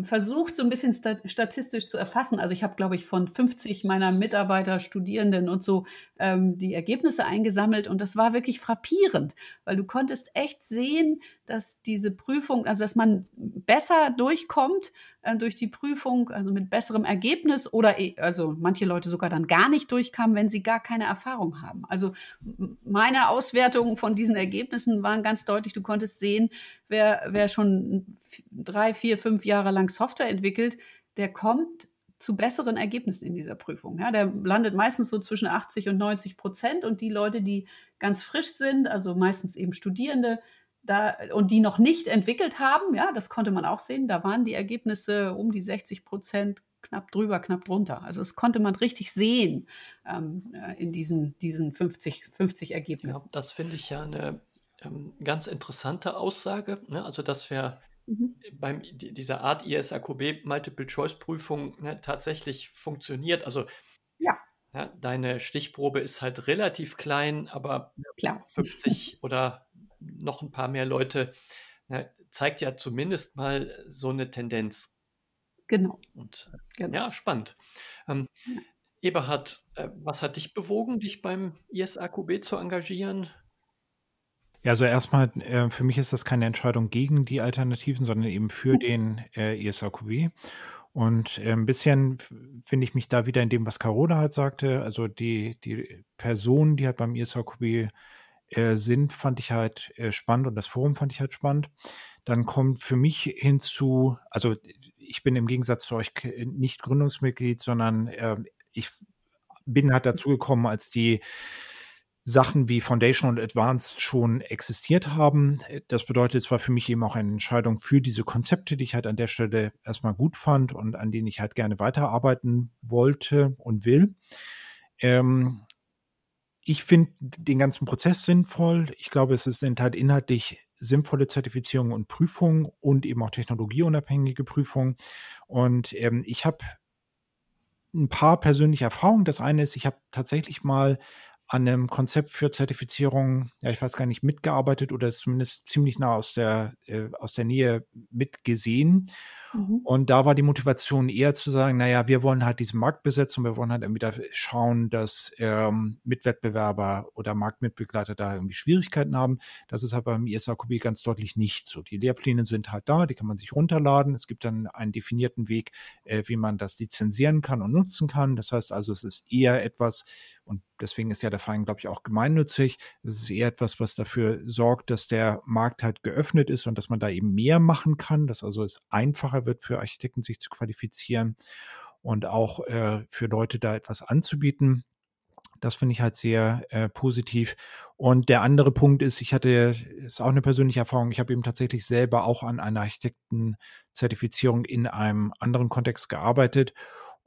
versucht, so ein bisschen sta statistisch zu erfassen. Also ich habe, glaube ich, von 50 meiner Mitarbeiter, Studierenden und so ähm, die Ergebnisse eingesammelt und das war wirklich frappierend, weil du konntest echt sehen, dass diese Prüfung, also dass man besser durchkommt äh, durch die Prüfung, also mit besserem Ergebnis oder eh- also manche Leute sogar dann gar nicht durchkamen, wenn sie gar keine Erfahrung haben. Also meine Auswertungen von diesen Ergebnissen waren ganz deutlich. Du konntest sehen, wer, wer schon drei, vier, fünf Jahre lang Software entwickelt, der kommt zu besseren Ergebnissen in dieser Prüfung. Ja, der landet meistens so zwischen 80 und 90 Prozent und die Leute, die ganz frisch sind, also meistens eben Studierende, da, und die noch nicht entwickelt haben, ja, das konnte man auch sehen, da waren die Ergebnisse um die 60 Prozent knapp drüber, knapp drunter. Also das konnte man richtig sehen ähm, äh, in diesen, diesen 50, 50 Ja, Ergebnissen. das finde ich ja eine ähm, ganz interessante Aussage. Ne? Also, dass wir Mhm. die- dieser Art ISAQB Multiple-Choice-Prüfung ne, tatsächlich funktioniert. Also Ja, ja, deine Stichprobe ist halt relativ klein, aber klar. 50 oder noch ein paar mehr Leute ne, zeigt ja zumindest mal so eine Tendenz. Genau, Und äh, genau. ja, spannend. Ähm, Ja. Eberhard, äh, was hat dich bewogen, dich beim ISAQB zu engagieren? Ja, also erstmal, äh, für mich ist das keine Entscheidung gegen die Alternativen, sondern eben für den äh, ISAQB. Und äh, ein bisschen finde ich mich da wieder in dem, was Carola halt sagte. Also die, die Personen, die halt beim ISAQB äh, sind, fand ich halt äh, spannend und das Forum fand ich halt spannend. Dann kommt für mich hinzu, also ich bin im Gegensatz zu euch k- nicht Gründungsmitglied, sondern äh, ich bin halt dazu gekommen, als die Sachen wie Foundation und Advanced schon existiert haben. Das bedeutet, es war für mich eben auch eine Entscheidung für diese Konzepte, die ich halt an der Stelle erstmal gut fand und an denen ich halt gerne weiterarbeiten wollte und will. Ähm, ich finde den ganzen Prozess sinnvoll. Ich glaube, es sind halt inhaltlich sinnvolle Zertifizierungen und Prüfungen und eben auch technologieunabhängige Prüfungen. Und ähm, ich habe ein paar persönliche Erfahrungen. Das eine ist, ich habe tatsächlich mal an einem Konzept für Zertifizierung, ja, ich weiß gar nicht, mitgearbeitet oder es zumindest ziemlich nah aus der, äh, aus der Nähe mitgesehen. Mhm. Und da war die Motivation eher zu sagen, naja, wir wollen halt diesen Markt besetzen wir wollen halt da schauen, dass ähm, Mitwettbewerber oder Marktmitbegleiter da irgendwie Schwierigkeiten haben. Das ist halt beim ISAQB ganz deutlich nicht so. Die Lehrpläne sind halt da, die kann man sich runterladen. Es gibt dann einen definierten Weg, äh, wie man das lizenzieren kann und nutzen kann. Das heißt also, es ist eher etwas, und deswegen ist ja der Verein, glaube ich, auch gemeinnützig. Es ist eher etwas, was dafür sorgt, dass der Markt halt geöffnet ist und dass man da eben mehr machen kann, dass also es einfacher wird für Architekten, sich zu qualifizieren und auch äh, für Leute da etwas anzubieten. Das finde ich halt sehr äh, positiv. Und der andere Punkt ist, ich hatte, ist auch eine persönliche Erfahrung, ich habe eben tatsächlich selber auch an einer Architektenzertifizierung in einem anderen Kontext gearbeitet.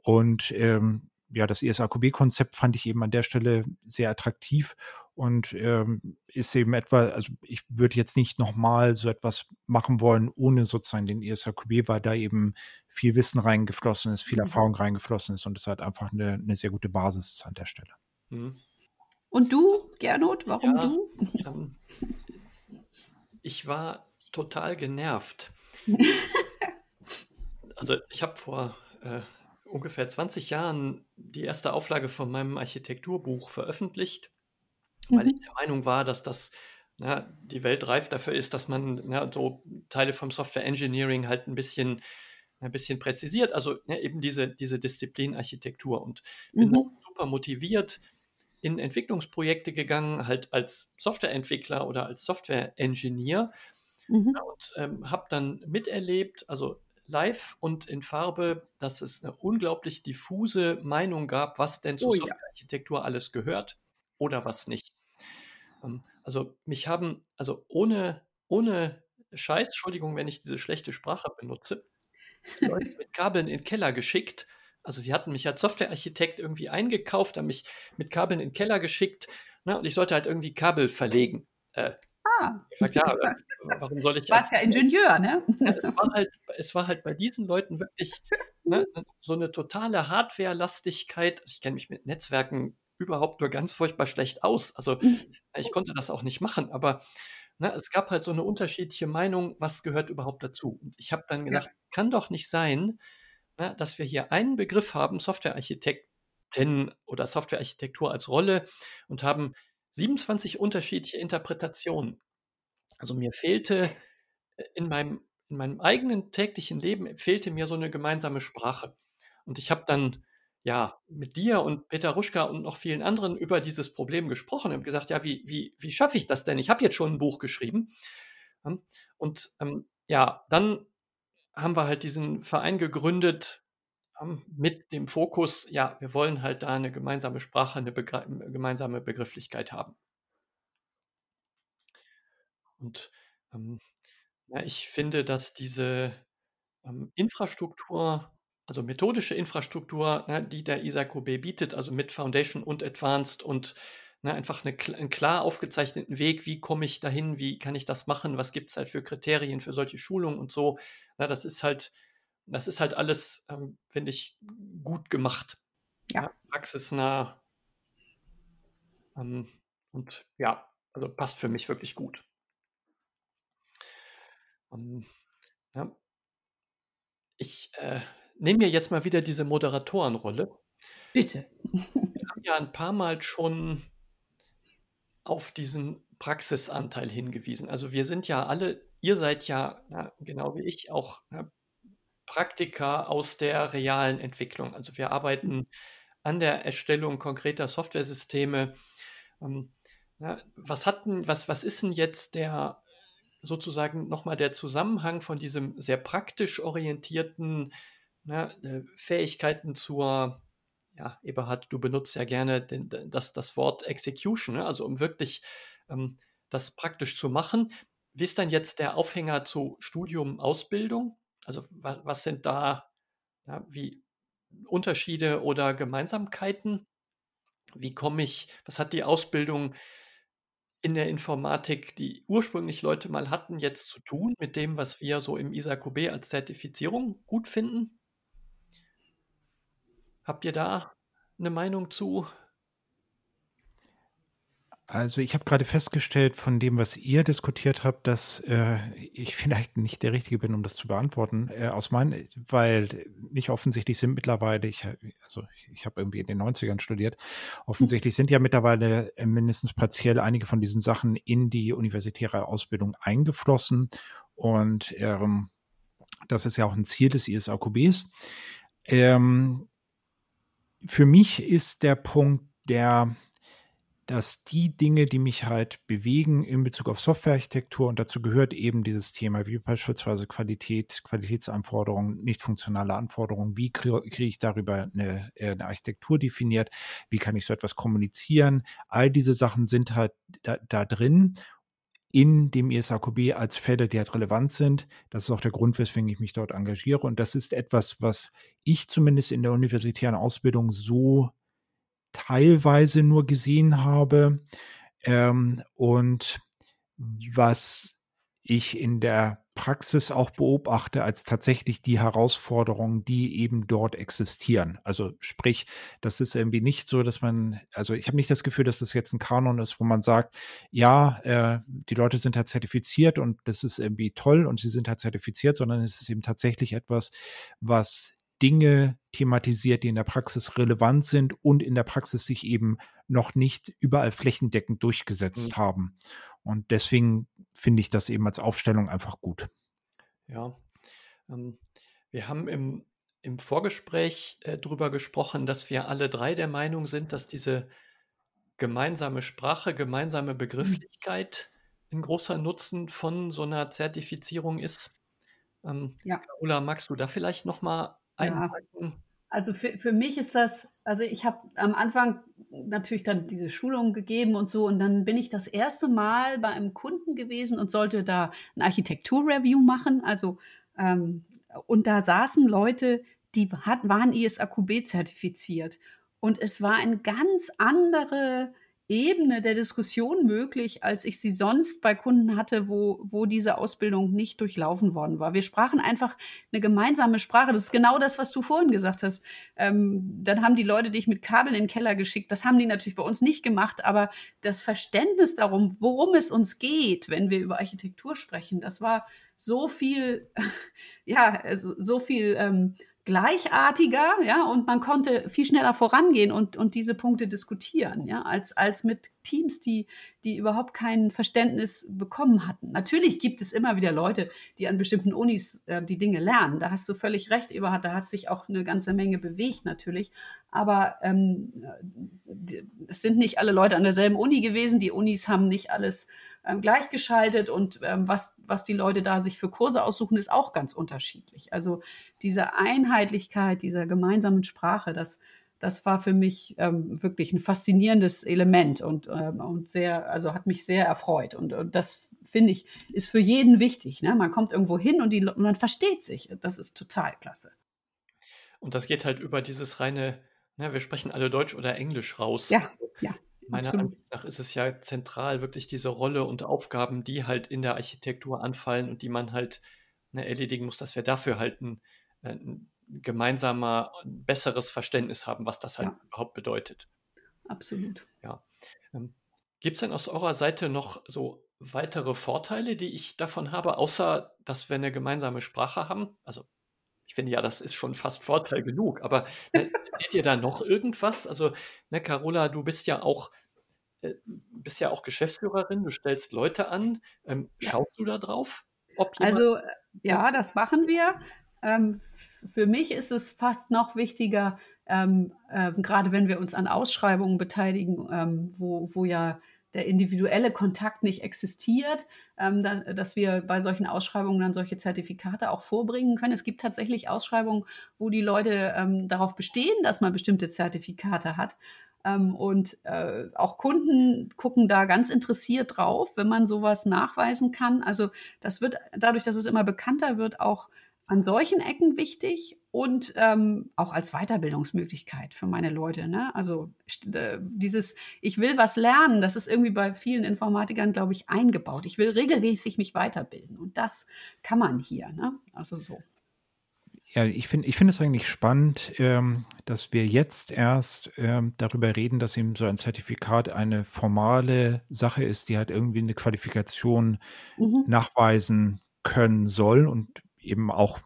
Und ähm, ja, das ISAQB-Konzept fand ich eben an der Stelle sehr attraktiv und ähm, ist eben etwa, also ich würde jetzt nicht nochmal so etwas machen wollen, ohne sozusagen den ISAQB, weil da eben viel Wissen reingeflossen ist, viel Mhm. Erfahrung reingeflossen ist und es halt einfach eine, eine sehr gute Basis an der Stelle. Hm. Und du, Gernot, warum Ja. du? Ähm, ich war total genervt. Also ich habe vor äh, ungefähr 20 Jahren die erste Auflage von meinem Architekturbuch veröffentlicht, weil ich Mhm. der Meinung war, dass das na, die Welt reif dafür ist, dass man na, so Teile vom Software Engineering halt ein bisschen, ein bisschen präzisiert, also ne, eben diese, diese Disziplin Architektur und bin Mhm. super motiviert in Entwicklungsprojekte gegangen, halt als Softwareentwickler oder als Software-Engineer Mhm. ja, und ähm, habe dann miterlebt, also live und in Farbe, dass es eine unglaublich diffuse Meinung gab, was denn zur Oh ja. Softwarearchitektur alles gehört oder was nicht. Ähm, also mich haben, also ohne, ohne Scheiß, Entschuldigung, wenn ich diese schlechte Sprache benutze, Leute mit Kabeln in den Keller geschickt. Also sie hatten mich als Softwarearchitekt irgendwie eingekauft, haben mich mit Kabeln in den Keller geschickt ne, und ich sollte halt irgendwie Kabel verlegen. Äh, Ich sag, ja, warum soll ich du warst ja Ingenieur, ne? Ja, es, war halt, es war halt bei diesen Leuten wirklich ne, so eine totale Hardware-Lastigkeit. Also ich kenne mich mit Netzwerken überhaupt nur ganz furchtbar schlecht aus. Also ich konnte das auch nicht machen, aber ne, es gab halt so eine unterschiedliche Meinung, was gehört überhaupt dazu. Und ich habe dann gedacht, es kann doch nicht sein, ne, dass wir hier einen Begriff haben, Softwarearchitekten oder Softwarearchitektur als Rolle und haben 27 unterschiedliche Interpretationen. Also mir fehlte äh, in meinem, in meinem eigenen täglichen Leben fehlte mir so eine gemeinsame Sprache. Und ich habe dann ja mit dir und Peter Ruschka und noch vielen anderen über dieses Problem gesprochen und gesagt, ja, wie, wie, wie schaffe ich das denn? Ich habe jetzt schon ein Buch geschrieben. Und ähm, ja, dann haben wir halt diesen Verein gegründet ähm, mit dem Fokus, ja, wir wollen halt da eine gemeinsame Sprache, eine Begr gemeinsame Begrifflichkeit haben. Und ähm, ja, ich finde, dass diese ähm, Infrastruktur, also methodische Infrastruktur, ne, die der ISAQB bietet, also mit Foundation und Advanced und ne, einfach eine, einen klar aufgezeichneten Weg, wie komme ich dahin, wie kann ich das machen, was gibt es halt für Kriterien für solche Schulungen und so. Na, das ist halt, das ist halt alles, ähm, finde ich, gut gemacht. Ja praxisnah. Ähm, und ja, also passt für mich wirklich gut. Um, ja. Ich äh, nehme mir jetzt mal wieder diese Moderatorenrolle. Bitte. Wir haben ja ein paar Mal schon auf diesen Praxisanteil hingewiesen. Also wir sind ja alle, ihr seid ja, na, genau wie ich, auch na, Praktiker aus der realen Entwicklung. Also wir arbeiten an der Erstellung konkreter Softwaresysteme. Ähm, na, was, hatten, was, was ist denn jetzt der sozusagen nochmal der Zusammenhang von diesem sehr praktisch orientierten ne, äh, Fähigkeiten zur, ja, Eberhard, du benutzt ja gerne den, das, das Wort Execution, ne, also um wirklich ähm, das praktisch zu machen. Wie ist dann jetzt der Aufhänger zu Studium, Ausbildung? Also was, was sind da ja, wie Unterschiede oder Gemeinsamkeiten? Wie komme ich, was hat die Ausbildung in der Informatik, die ursprünglich Leute mal hatten, jetzt zu tun mit dem, was wir so im ISAQB als Zertifizierung gut finden? Habt ihr da eine Meinung zu? Also ich habe gerade festgestellt von dem, was ihr diskutiert habt, dass äh, ich vielleicht nicht der Richtige bin, um das zu beantworten. Äh, aus meinen, weil nicht offensichtlich sind mittlerweile, ich, also ich habe irgendwie in den 90ern studiert, offensichtlich sind ja mittlerweile äh, mindestens partiell einige von diesen Sachen in die universitäre Ausbildung eingeflossen. Und ähm, das ist ja auch ein Ziel des ISAQBs. Ähm, für mich ist der Punkt, der dass die Dinge, die mich halt bewegen in Bezug auf Softwarearchitektur, und dazu gehört eben dieses Thema, wie beispielsweise Qualität, Qualitätsanforderungen, nicht funktionale Anforderungen, wie kriege krieg ich darüber eine, äh, eine, Architektur definiert, wie kann ich so etwas kommunizieren, all diese Sachen sind halt da, da drin in dem ISAQB als Fälle, die halt relevant sind. Das ist auch der Grund, weswegen ich mich dort engagiere. Und das ist etwas, was ich zumindest in der universitären Ausbildung so teilweise nur gesehen habe ähm, und was ich in der Praxis auch beobachte als tatsächlich die Herausforderungen, die eben dort existieren. Also sprich, das ist irgendwie nicht so, dass man, also ich habe nicht das Gefühl, dass das jetzt ein Kanon ist, wo man sagt, ja, äh, die Leute sind halt zertifiziert und das ist irgendwie toll und sie sind halt zertifiziert, sondern es ist eben tatsächlich etwas, was Dinge thematisiert, die in der Praxis relevant sind und in der Praxis sich eben noch nicht überall flächendeckend durchgesetzt mhm. haben. Und deswegen finde ich das eben als Aufstellung einfach gut. Ja, ähm, wir haben im, im Vorgespräch äh, darüber gesprochen, dass wir alle drei der Meinung sind, dass diese gemeinsame Sprache, gemeinsame mhm. Begrifflichkeit ein großer Nutzen von so einer Zertifizierung ist. Ähm, ja. Carola, magst du da vielleicht noch mal einpacken? Ja. Also für, für mich ist das, also ich habe am Anfang natürlich dann diese Schulung gegeben und so und dann bin ich das erste Mal bei einem Kunden gewesen und sollte da ein Architektur-Review machen, also ähm, und da saßen Leute, die hat, waren ISAQB zertifiziert. Und es war eine ganz andere Ebene der Diskussion möglich, als ich sie sonst bei Kunden hatte, wo, wo diese Ausbildung nicht durchlaufen worden war. Wir sprachen einfach eine gemeinsame Sprache. Das ist genau das, was du vorhin gesagt hast. Ähm, dann haben die Leute dich mit Kabel in den Keller geschickt. Das haben die natürlich bei uns nicht gemacht, aber das Verständnis darum, worum es uns geht, wenn wir über Architektur sprechen, das war so viel, ja, also so viel ähm, gleichartiger, ja, und man konnte viel schneller vorangehen und, und diese Punkte diskutieren, ja, als, als mit Teams, die, die überhaupt kein Verständnis bekommen hatten. Natürlich gibt es immer wieder Leute, die an bestimmten Unis äh, die Dinge lernen. Da hast du völlig recht, Eberhard, da hat sich auch eine ganze Menge bewegt natürlich. Aber ähm, es sind nicht alle Leute an derselben Uni gewesen. Die Unis haben nicht alles ähm, gleichgeschaltet und ähm, was, was die Leute da sich für Kurse aussuchen, ist auch ganz unterschiedlich. Also diese Einheitlichkeit dieser gemeinsamen Sprache, das, das war für mich ähm, wirklich ein faszinierendes Element und, ähm, und sehr, also hat mich sehr erfreut. Und, und das finde ich, ist für jeden wichtig. Ne? Man kommt irgendwo hin und, die, und man versteht sich. Das ist total klasse. Und das geht halt über dieses reine, ne, wir sprechen alle Deutsch oder Englisch raus. Ja, ja. Meiner Absolut. Ansicht nach ist es ja zentral wirklich diese Rolle und Aufgaben, die halt in der Architektur anfallen und die man halt ne, erledigen muss, dass wir dafür halt ein, äh, ein gemeinsamer, ein besseres Verständnis haben, was das halt Ja. überhaupt bedeutet. Absolut. Ähm, Gibt es denn aus eurer Seite noch so weitere Vorteile, die ich davon habe, außer dass wir eine gemeinsame Sprache haben? Also ich finde ja, das ist schon fast Vorteil genug, aber ne, seht ihr da noch irgendwas? Also, ne, Carola, du bist ja auch, äh, bist ja auch Geschäftsführerin, du stellst Leute an. Ähm, Ja. schaust du da drauf? Also äh, ja, das machen wir. Ähm, für mich ist es fast noch wichtiger, ähm, ähm, gerade wenn wir uns an Ausschreibungen beteiligen, ähm, wo, wo ja der individuelle Kontakt nicht existiert, ähm, da, dass wir bei solchen Ausschreibungen dann solche Zertifikate auch vorbringen können. Es gibt tatsächlich Ausschreibungen, wo die Leute ähm, darauf bestehen, dass man bestimmte Zertifikate hat. Ähm, und äh, auch Kunden gucken da ganz interessiert drauf, wenn man sowas nachweisen kann. Also das wird dadurch, dass es immer bekannter wird, auch an solchen Ecken wichtig und ähm, auch als Weiterbildungsmöglichkeit für meine Leute. Ne? Also äh, dieses, ich will was lernen, das ist irgendwie bei vielen Informatikern, glaube ich, eingebaut. Ich will regelmäßig mich weiterbilden und das kann man hier. Ne? Also so. Ja, ich finde ich finde es eigentlich spannend, ähm, dass wir jetzt erst ähm, darüber reden, dass eben so ein Zertifikat eine formale Sache ist, die halt irgendwie eine Qualifikation Mhm. nachweisen können soll und eben auch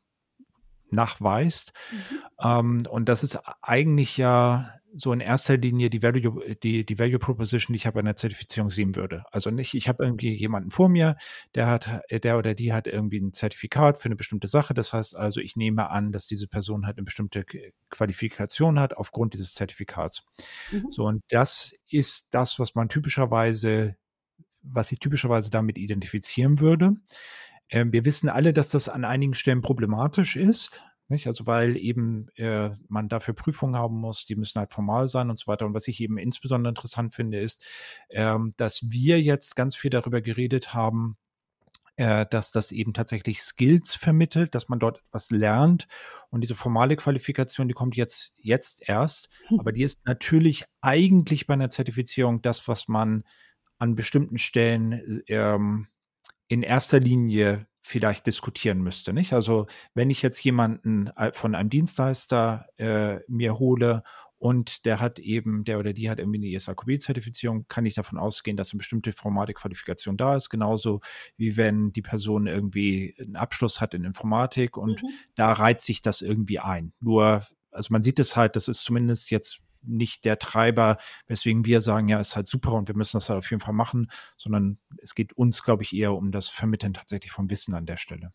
nachweist. Mhm. Ähm, und das ist eigentlich ja so in erster Linie die Value, die, die Value Proposition, die ich bei einer Zertifizierung sehen würde. Also nicht, ich habe irgendwie jemanden vor mir, der hat, der oder die hat irgendwie ein Zertifikat für eine bestimmte Sache. Das heißt also, ich nehme an, dass diese Person halt eine bestimmte Qualifikation hat aufgrund dieses Zertifikats. Mhm. So, und das ist das, was man typischerweise, was ich typischerweise damit identifizieren würde. Ähm, wir wissen alle, dass das an einigen Stellen problematisch ist. Nicht? Also weil eben äh, man dafür Prüfungen haben muss, die müssen halt formal sein und so weiter. Und was ich eben insbesondere interessant finde, ist, ähm, dass wir jetzt ganz viel darüber geredet haben, äh, dass das eben tatsächlich Skills vermittelt, dass man dort etwas lernt. Und diese formale Qualifikation, die kommt jetzt, jetzt erst. Aber die ist natürlich eigentlich bei einer Zertifizierung das, was man an bestimmten Stellen ähm, in erster Linie vielleicht diskutieren müsste. Nicht? Also wenn ich jetzt jemanden äh, von einem Dienstleister äh, mir hole und der hat eben, der oder die hat irgendwie eine ISAQB-Zertifizierung, kann ich davon ausgehen, dass eine bestimmte formale Qualifikation da ist. Genauso wie wenn die Person irgendwie einen Abschluss hat in Informatik und Mhm. da reiht sich das irgendwie ein. Nur, also man sieht es halt, das ist zumindest jetzt nicht der Treiber, weswegen wir sagen, ja, ist halt super und wir müssen das halt auf jeden Fall machen, sondern es geht uns, glaube ich, eher um das Vermitteln tatsächlich von Wissen an der Stelle.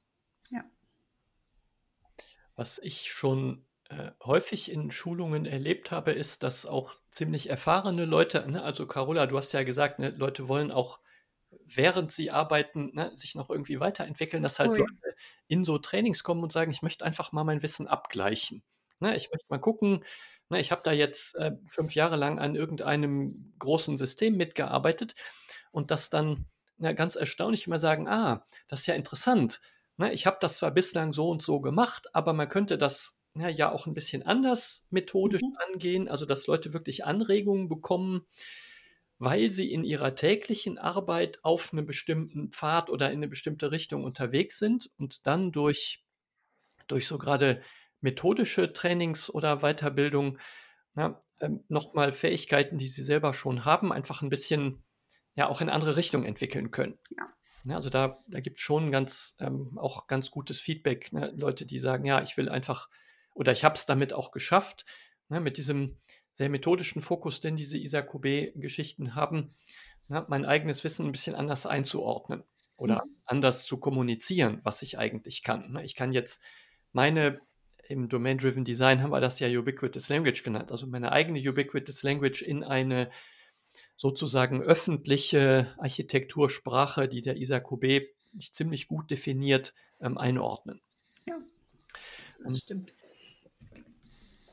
Was ich schon äh, häufig in Schulungen erlebt habe, ist, dass auch ziemlich erfahrene Leute, ne, also Carola, du hast ja gesagt, ne, Leute wollen auch, während sie arbeiten, ne, sich noch irgendwie weiterentwickeln, dass halt Oh ja. Leute in so Trainings kommen und sagen, ich möchte einfach mal mein Wissen abgleichen. Ne, ich möchte mal gucken, ne, ich habe da jetzt äh, fünf Jahre lang an irgendeinem großen System mitgearbeitet und das dann na, ganz erstaunlich immer sagen, ah, das ist ja interessant. ne, ich habe das zwar bislang so und so gemacht, aber man könnte das ja, ja auch ein bisschen anders methodisch Mhm. angehen, also dass Leute wirklich Anregungen bekommen, weil sie in ihrer täglichen Arbeit auf einem bestimmten Pfad oder in eine bestimmte Richtung unterwegs sind und dann durch, durch so gerade methodische Trainings oder Weiterbildung ja, ähm, nochmal Fähigkeiten, die sie selber schon haben, einfach ein bisschen ja auch in andere Richtungen entwickeln können. Ja. Ja, also da, da gibt es schon ganz, ähm, auch ganz gutes Feedback. Ne? Leute, die sagen, ja, ich will einfach, oder ich habe es damit auch geschafft, ne, mit diesem sehr methodischen Fokus, den diese Isakube-Geschichten haben, ne, mein eigenes Wissen ein bisschen anders einzuordnen oder anders zu kommunizieren, was ich eigentlich kann. Ne? Ich kann jetzt meine, im Domain-Driven Design haben wir das ja Ubiquitous Language genannt, also meine eigene Ubiquitous Language in eine sozusagen öffentliche Architektursprache, die der Isakube ziemlich gut definiert, ähm, einordnen. Ja, das stimmt.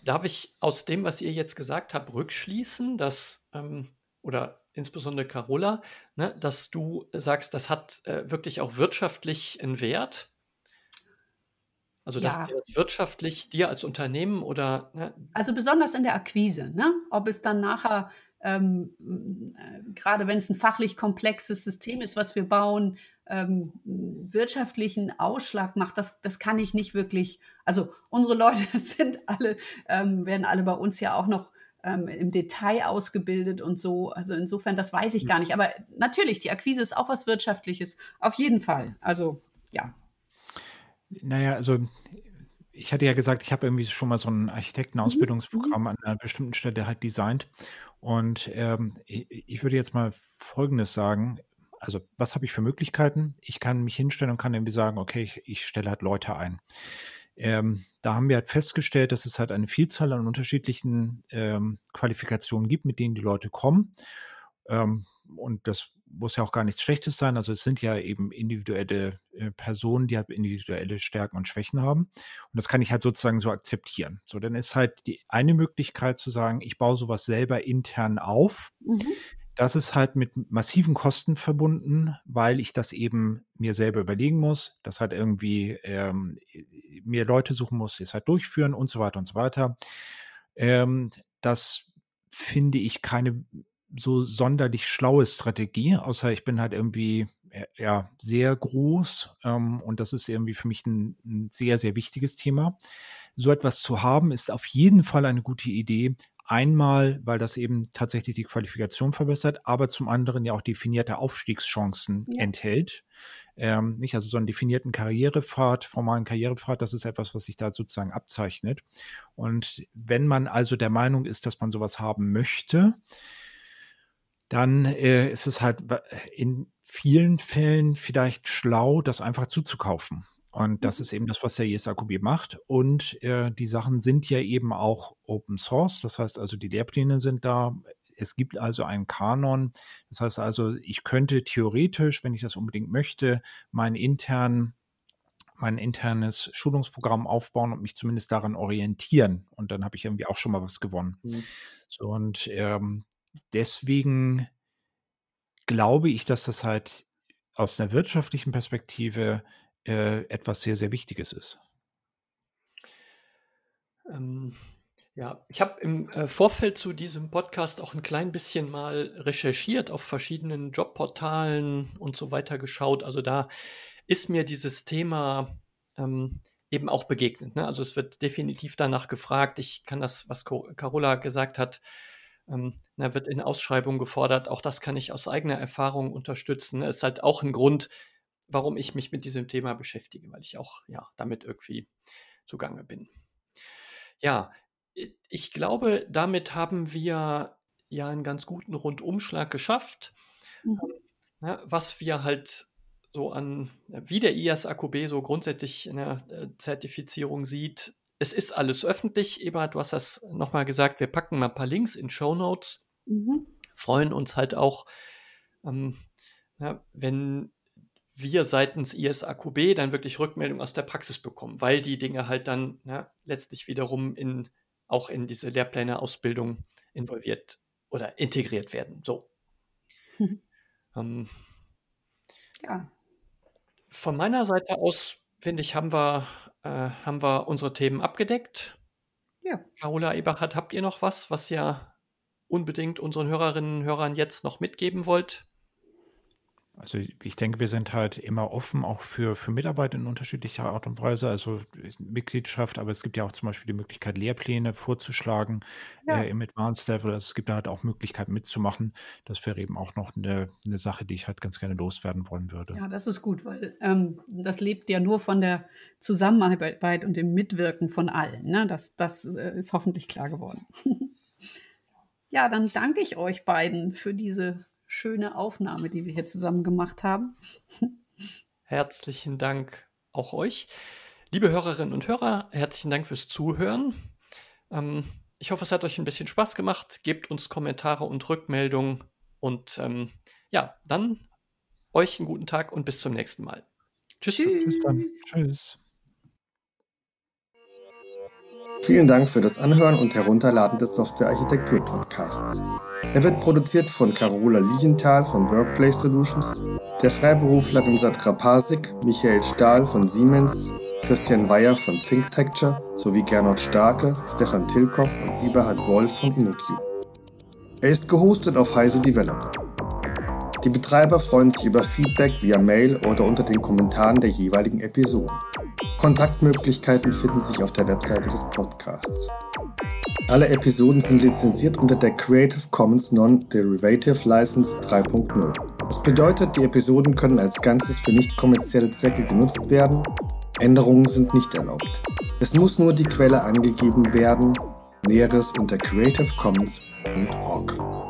Darf ich aus dem, was ihr jetzt gesagt habt, rückschließen, dass, ähm, oder insbesondere Carola, ne, dass du sagst, das hat äh, wirklich auch wirtschaftlich einen Wert? Also, dass Ja. das wirtschaftlich dir als Unternehmen oder ne, Also besonders in der Akquise, ne? Ob es dann nachher, ähm, äh, gerade wenn es ein fachlich komplexes System ist, was wir bauen, ähm, wirtschaftlichen Ausschlag macht, das, das kann ich nicht wirklich. Also unsere Leute sind alle, ähm, werden alle bei uns ja auch noch ähm, im Detail ausgebildet und so. Also insofern, das weiß ich gar nicht. Aber natürlich, die Akquise ist auch was Wirtschaftliches. Auf jeden Fall. Also ja. Naja, also ich hatte ja gesagt, ich habe irgendwie schon mal so ein Architektenausbildungsprogramm an einer bestimmten Stelle halt designt. Und ähm, ich, ich würde jetzt mal Folgendes sagen. Also, was habe ich für Möglichkeiten? Ich kann mich hinstellen und kann irgendwie sagen, okay, ich, ich stelle halt Leute ein. Ähm, da haben wir halt festgestellt, dass es halt eine Vielzahl an unterschiedlichen ähm, Qualifikationen gibt, mit denen die Leute kommen. Ähm, und das muss ja auch gar nichts Schlechtes sein. Also es sind ja eben individuelle äh, Personen, die halt individuelle Stärken und Schwächen haben. Und das kann ich halt sozusagen so akzeptieren. So, dann ist halt die eine Möglichkeit zu sagen, ich baue sowas selber intern auf. Mhm. Das ist halt mit massiven Kosten verbunden, weil ich das eben mir selber überlegen muss, das halt irgendwie ähm, mir Leute suchen muss, die es halt durchführen und so weiter und so weiter. Ähm, das finde ich keine so sonderlich schlaue Strategie, außer ich bin halt irgendwie äh, ja sehr groß ähm, und das ist irgendwie für mich ein, ein sehr, sehr wichtiges Thema. So etwas zu haben, ist auf jeden Fall eine gute Idee. Einmal, weil das eben tatsächlich die Qualifikation verbessert, aber zum anderen ja auch definierte Aufstiegschancen Ja. enthält. Ähm, nicht, also so einen definierten Karrierepfad, formalen Karrierepfad, das ist etwas, was sich da sozusagen abzeichnet. Und wenn man also der Meinung ist, dass man sowas haben möchte, dann äh, ist es halt in vielen Fällen vielleicht schlau, das einfach zuzukaufen. Und das Mhm. ist eben das, was der ISAQB macht. Und äh, die Sachen sind ja eben auch Open Source. Das heißt also, die Lehrpläne sind da. Es gibt also einen Kanon. Das heißt also, ich könnte theoretisch, wenn ich das unbedingt möchte, meinen internen mein internes Schulungsprogramm aufbauen und mich zumindest daran orientieren. Und dann habe ich irgendwie auch schon mal was gewonnen. Mhm. So, und ähm, deswegen glaube ich, dass das halt aus einer wirtschaftlichen Perspektive äh, etwas sehr, sehr Wichtiges ist. Ähm, ja, ich habe im äh, Vorfeld zu diesem Podcast auch ein klein bisschen mal recherchiert, auf verschiedenen Jobportalen und so weiter geschaut. Also da ist mir dieses Thema ähm, eben auch begegnet. Ne? Also es wird definitiv danach gefragt. Ich kann das, was Carola gesagt hat, ähm, na, wird in Ausschreibungen gefordert. Auch das kann ich aus eigener Erfahrung unterstützen. Es ist halt auch ein Grund, warum ich mich mit diesem Thema beschäftige, weil ich auch ja, damit irgendwie zugange bin. Ja, ich glaube, damit haben wir ja einen ganz guten Rundumschlag geschafft, Mhm. ne, was wir halt so an, wie der IAS-AQB so grundsätzlich in der äh, Zertifizierung sieht. Es ist alles öffentlich. Eba, du hast das nochmal gesagt. Wir packen mal ein paar Links in Show Notes. Mhm. Freuen uns halt auch, ähm, ja, wenn wir seitens ISAQB dann wirklich Rückmeldung aus der Praxis bekommen, weil die Dinge halt dann ja, letztlich wiederum in, auch in diese Lehrpläne-Ausbildung involviert oder integriert werden. So. Mhm. Ähm, Ja. von meiner Seite aus finde ich, haben wir, äh, haben wir unsere Themen abgedeckt. Ja. Carola Eberhardt, habt ihr noch was, was ihr unbedingt unseren Hörerinnen und Hörern jetzt noch mitgeben wollt? Also ich denke, wir sind halt immer offen, auch für, für Mitarbeiter in unterschiedlicher Art und Weise, also Mitgliedschaft, aber es gibt ja auch zum Beispiel die Möglichkeit, Lehrpläne vorzuschlagen Ja. äh, im Advanced Level. Also es gibt da halt auch Möglichkeiten mitzumachen. Das wäre eben auch noch eine, eine Sache, die ich halt ganz gerne loswerden wollen würde. Ja, das ist gut, weil ähm, das lebt ja nur von der Zusammenarbeit und dem Mitwirken von allen. Ne? Das, das äh, ist hoffentlich klar geworden. ja, dann danke ich euch beiden für diese schöne Aufnahme, die wir hier zusammen gemacht haben. Herzlichen Dank auch euch. Liebe Hörerinnen und Hörer, herzlichen Dank fürs Zuhören. Ähm, ich hoffe, es hat euch ein bisschen Spaß gemacht. Gebt uns Kommentare und Rückmeldungen. Und ähm, ja, dann euch einen guten Tag und bis zum nächsten Mal. Tschüss. Bis dann. Tschüss. Vielen Dank für das Anhören und Herunterladen des Software-Architektur-Podcasts. Er wird produziert von Carola Lienthal von Workplace Solutions, der Freiberuflerin Sandra Pasik, Michael Stahl von Siemens, Christian Weyer von ThinkTecture sowie Gernot Starke, Stefan Tilkoff und Eberhard Wolf von InnoQ. Er ist gehostet auf Heise Developer. Die Betreiber freuen sich über Feedback via Mail oder unter den Kommentaren der jeweiligen Episoden. Kontaktmöglichkeiten finden sich auf der Webseite des Podcasts. Alle Episoden sind lizenziert unter der Creative Commons Non-Derivative License 3.0. Das bedeutet, die Episoden können als Ganzes für nicht kommerzielle Zwecke genutzt werden. Änderungen sind nicht erlaubt. Es muss nur die Quelle angegeben werden. Näheres unter creativecommons.org.